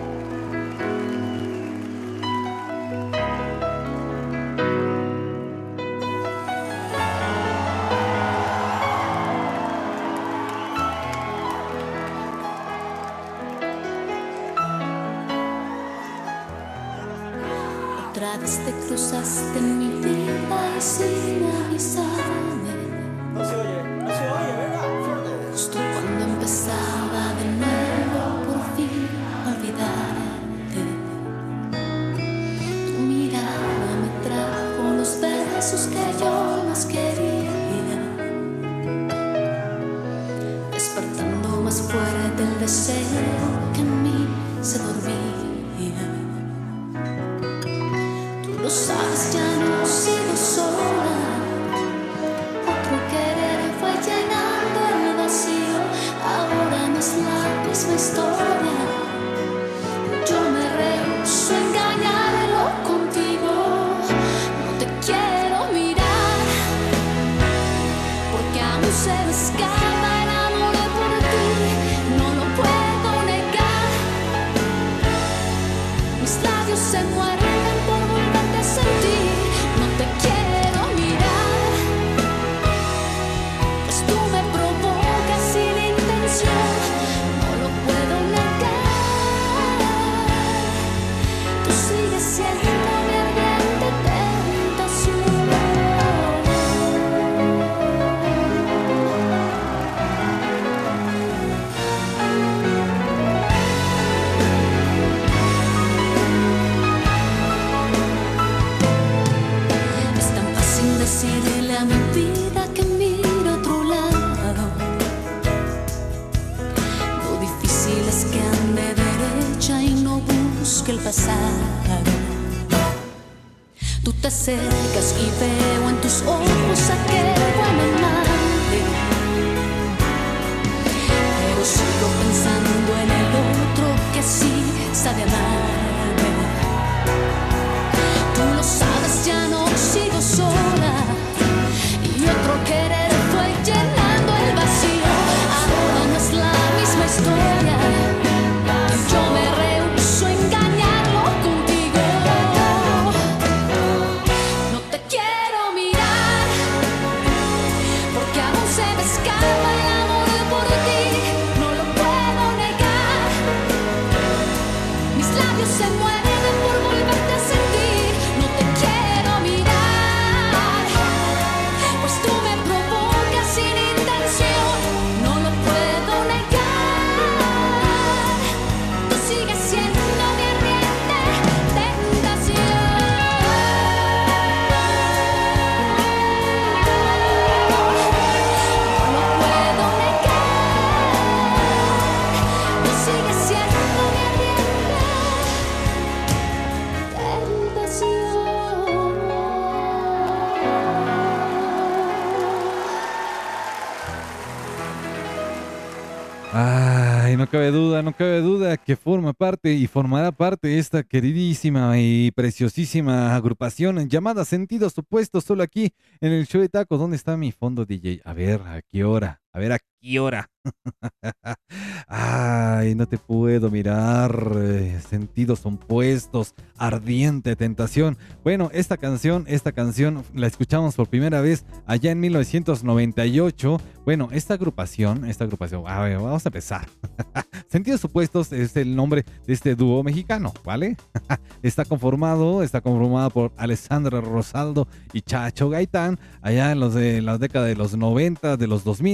Te cruzaste en mi vida y sin avisarme. No se oye, no se oye, ¿verdad? Justo cuando empezaba de nuevo por fin olvidarte. Tu mirada me trajo los besos que yo más quería. Despertando más fuerte el deseo que en mí se dormía. Tú lo sabes, ya no sigo busque el pasado. Tú te acercas y veo en tus ojos aquel buen amante. Pero sigo pensando en el otro que sí sabe amarme. Ay, no cabe duda, no cabe duda que forma parte y formará parte de esta queridísima y preciosísima agrupación llamada Sentidos Opuestos, solo aquí en el show de tacos. ¿Dónde está mi fondo DJ? A ver, ¿a qué hora? A ver a qué hora. <laughs> Ay, no te puedo mirar. eh, Sentidos opuestos, ardiente tentación. Bueno, esta canción, esta canción la escuchamos por primera vez allá en 1998. Bueno, esta agrupación, esta agrupación, vamos a empezar. <laughs> Sentidos opuestos es el nombre de este dúo mexicano, ¿vale? <laughs> está conformado, está conformado por Alessandra Rosaldo y Chacho Gaitán allá en los de la década de los 90, de los 2000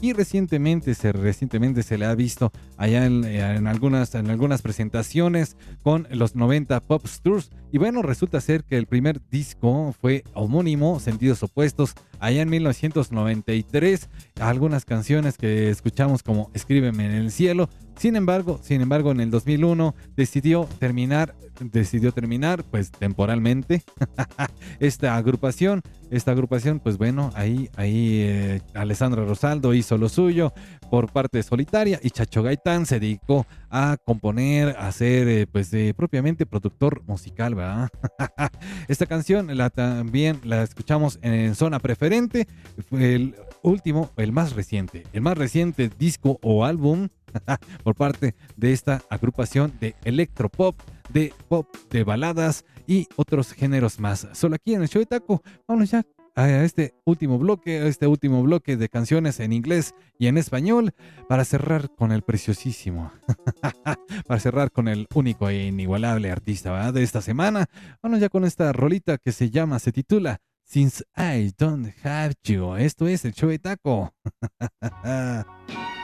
y recientemente se recientemente se le ha visto allá en, en algunas en algunas presentaciones con los 90 Pop Tours. Y bueno, resulta ser que el primer disco fue homónimo, Sentidos Opuestos, allá en 1993, algunas canciones que escuchamos como Escríbeme en el cielo. Sin embargo, sin embargo, en el 2001 decidió terminar, decidió terminar, pues temporalmente, <laughs> esta agrupación. Esta agrupación, pues bueno, ahí, ahí eh, Alessandra Rosaldo hizo lo suyo por parte solitaria y Chacho Gaitán se dedicó a componer, a ser, eh, pues, eh, propiamente productor musical, ¿verdad? <laughs> Esta canción la, también la escuchamos en zona preferente, el último, el más reciente, el más reciente disco o álbum <laughs> por parte de esta agrupación de electropop, de pop, de baladas y otros géneros más. Solo aquí en el show de Taco, vamos ya a este último bloque, a este último bloque de canciones en inglés y en español para cerrar con el preciosísimo, <laughs> para cerrar con el único e inigualable artista ¿verdad? de esta semana. Vamos ya con esta rolita que se llama, se titula Since I Don't Have You. Esto es el show de Taco. <laughs>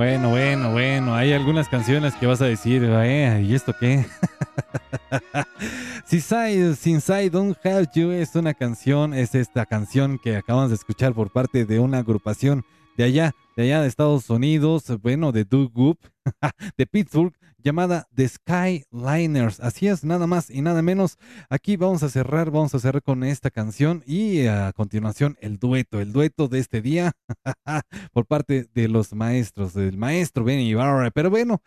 Bueno, bueno, bueno, hay algunas canciones que vas a decir, "Eh, ¿y esto qué? <laughs> Since I, Don't Have You es una canción, es esta canción que acabamos de escuchar por parte de una agrupación de allá, de allá de Estados Unidos, bueno, de Doug Goop, <laughs> de Pittsburgh, llamada The Skyliners. Así es, nada más y nada menos. Aquí vamos a cerrar, vamos a cerrar con esta canción y a continuación el dueto, el dueto de este día <laughs> por parte de los maestros, del maestro Benny Ibarra. Pero bueno,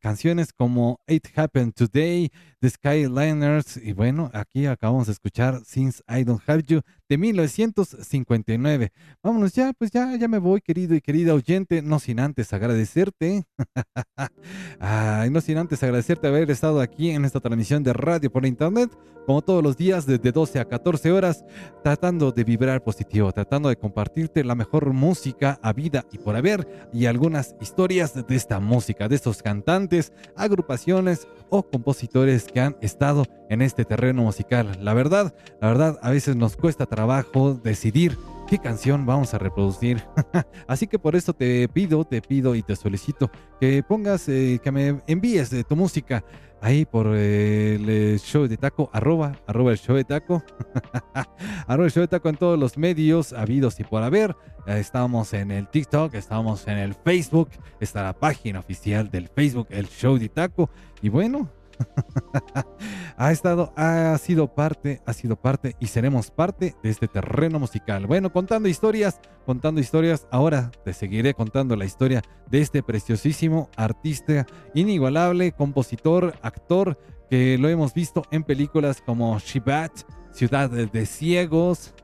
canciones como It Happened Today, The Skyliners y bueno, aquí acabamos de escuchar Since I Don't Have You de 1959. Vámonos ya, pues ya, ya me voy, querido y querida oyente, no sin antes agradecerte. <laughs> Ay, no sin antes agradecerte haber estado aquí en esta transmisión de radio por internet, como todos los días, desde 12 a 14 horas, tratando de vibrar positivo, tratando de compartirte la mejor música a vida y por haber, y algunas historias de esta música, de estos cantantes, agrupaciones o compositores que han estado en este terreno musical. La verdad, la verdad, a veces nos cuesta trabajo decidir qué canción vamos a reproducir. <laughs> Así que por eso te pido, te pido y te solicito que pongas, eh, que me envíes de tu música ahí por eh, el eh, show de taco, arroba, arroba el show de taco, <laughs> arroba el show de taco en todos los medios habidos y por haber. Eh, Estamos en el TikTok, estamos en el Facebook, está la página oficial del Facebook, el show de taco. Y bueno, <laughs> ha estado, ha sido parte, ha sido parte y seremos parte de este terreno musical. Bueno, contando historias, contando historias, ahora te seguiré contando la historia de este preciosísimo artista inigualable, compositor, actor, que lo hemos visto en películas como Shibat, Ciudad de Ciegos.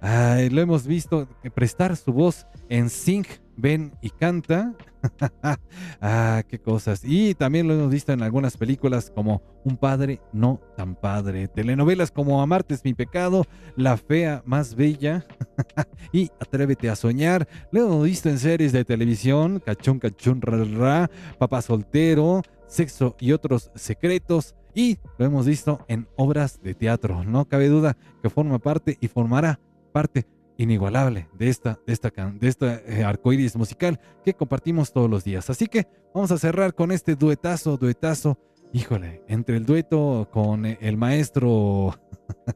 <laughs> Lo hemos visto prestar su voz en Sing, Ven y Canta. <laughs> ah, qué cosas. Y también lo hemos visto en algunas películas como Un padre no tan padre. Telenovelas como Amarte es mi pecado, La fea más bella <laughs> y Atrévete a soñar. Lo hemos visto en series de televisión, Cachón, Cachón, ra, ra, Papá soltero, Sexo y otros secretos. Y lo hemos visto en obras de teatro. No cabe duda que forma parte y formará parte inigualable de esta, de esta, de esta eh, arcoíris musical que compartimos todos los días. Así que vamos a cerrar con este duetazo, duetazo. Híjole, entre el dueto con eh, el maestro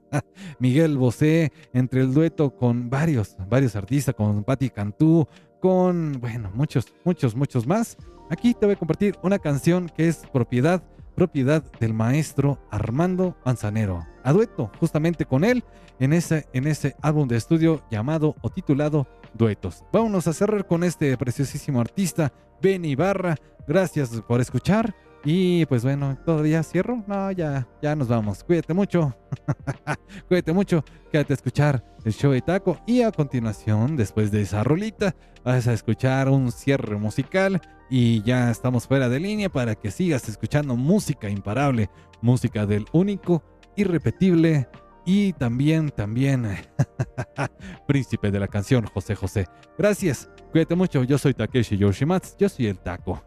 <laughs> Miguel Bosé, entre el dueto con varios, varios artistas, con Patti Cantú, con, bueno, muchos, muchos, muchos más. Aquí te voy a compartir una canción que es propiedad, propiedad del maestro Armando Manzanero. A dueto, justamente con él, en ese, en ese álbum de estudio llamado o titulado Duetos. Vámonos a cerrar con este preciosísimo artista, Ben Ibarra. Gracias por escuchar. Y pues bueno, ¿todavía cierro? No, ya, ya nos vamos. Cuídate mucho. <laughs> Cuídate mucho. Quédate a escuchar el show de taco. Y a continuación, después de esa rolita, vas a escuchar un cierre musical. Y ya estamos fuera de línea para que sigas escuchando música imparable. Música del único, irrepetible y también, también, <laughs> príncipe de la canción José José. Gracias, cuídate mucho. Yo soy Takeshi Yoshimatsu, yo soy el taco.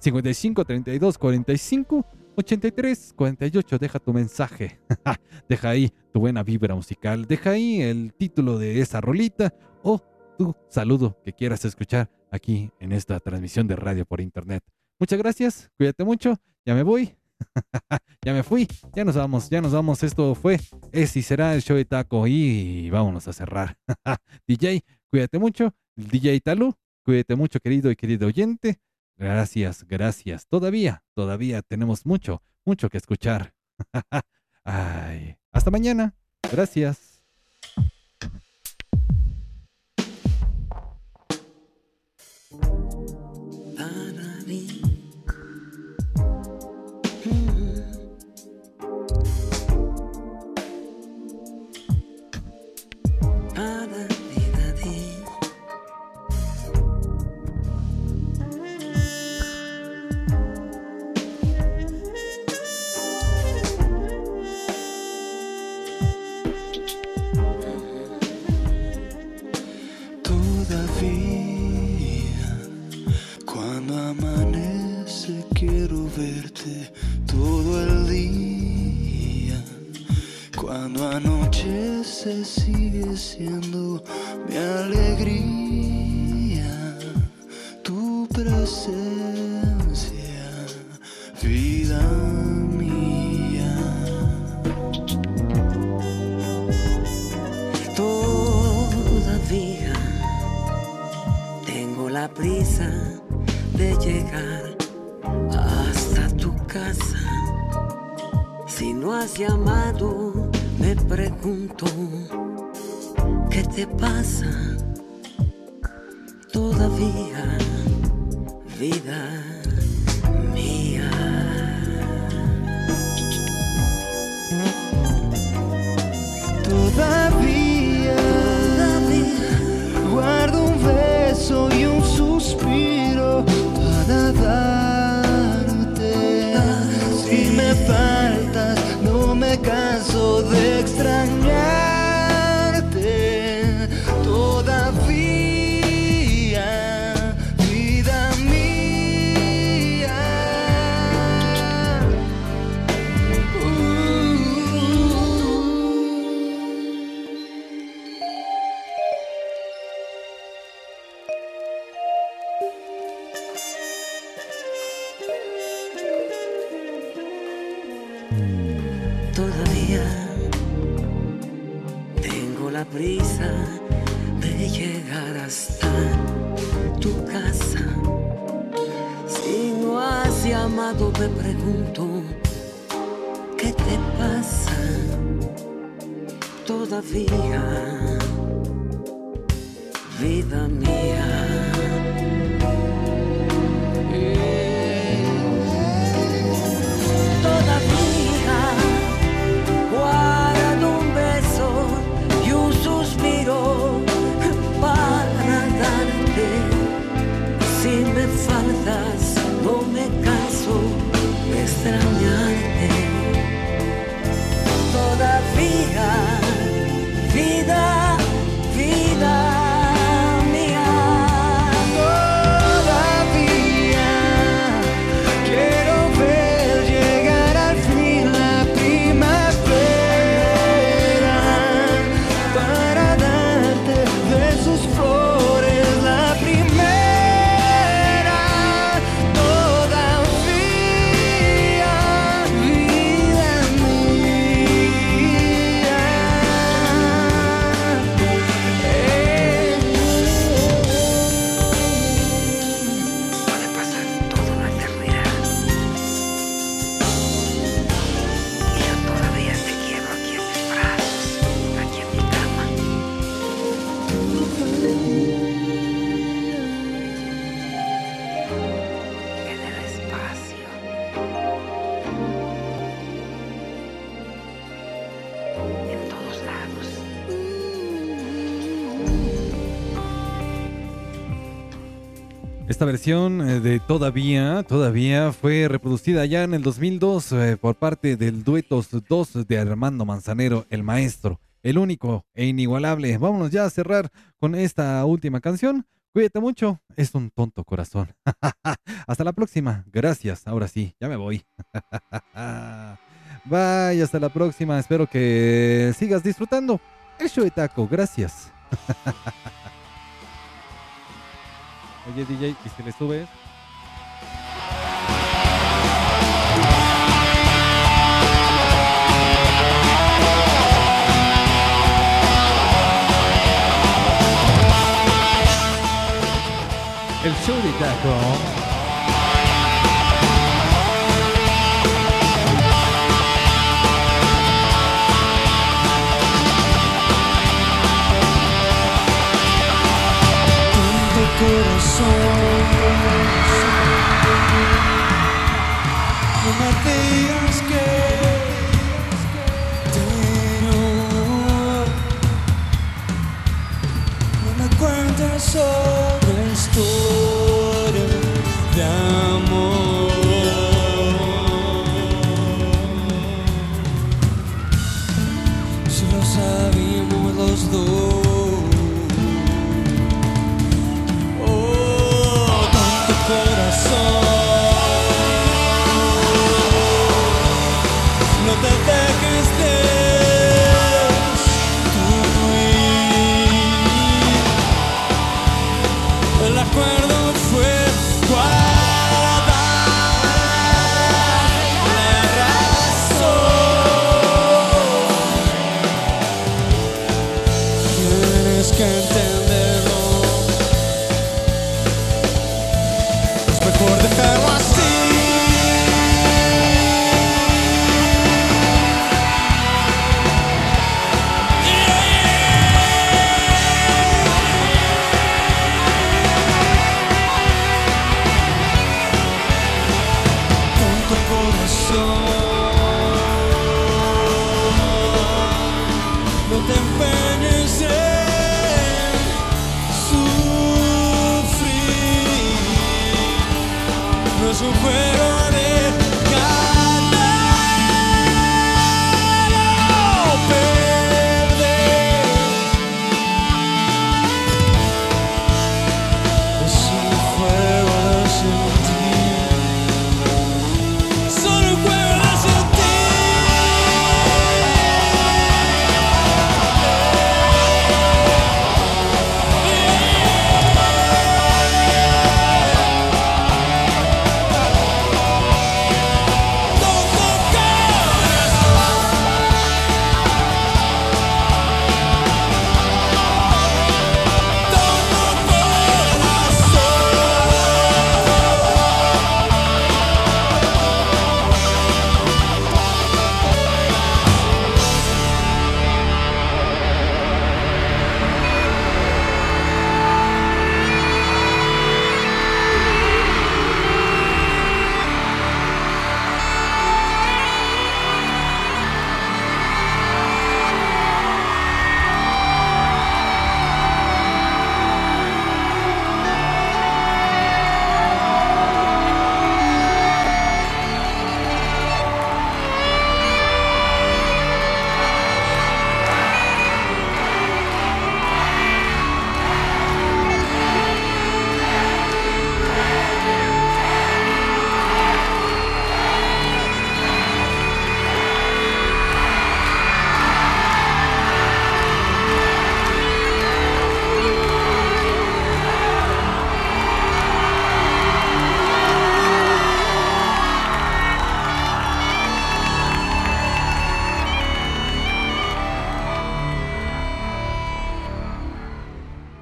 55 32 45 83 48. Deja tu mensaje. <laughs> deja ahí tu buena vibra musical. Deja ahí el título de esa rolita o tu saludo que quieras escuchar aquí en esta transmisión de radio por internet. Muchas gracias, cuídate mucho. Ya me voy. <laughs> ya me fui, ya nos vamos, ya nos vamos. Esto fue, es y será el show de taco y vámonos a cerrar. <laughs> DJ, cuídate mucho. DJ Talu, cuídate mucho, querido y querido oyente. Gracias, gracias. Todavía, todavía tenemos mucho, mucho que escuchar. <laughs> Ay, hasta mañana. Gracias. Esta versión eh, de Todavía, Todavía fue reproducida ya en el 2002 eh, por parte del Duetos 2 de Armando Manzanero, el maestro, el único e inigualable. Vámonos ya a cerrar con esta última canción. Cuídate mucho, es un tonto corazón. <laughs> hasta la próxima, gracias, ahora sí, ya me voy. <laughs> Bye, hasta la próxima, espero que sigas disfrutando el show de taco, gracias. <laughs> Oye DJ, ¿y si le subes? El show de taco.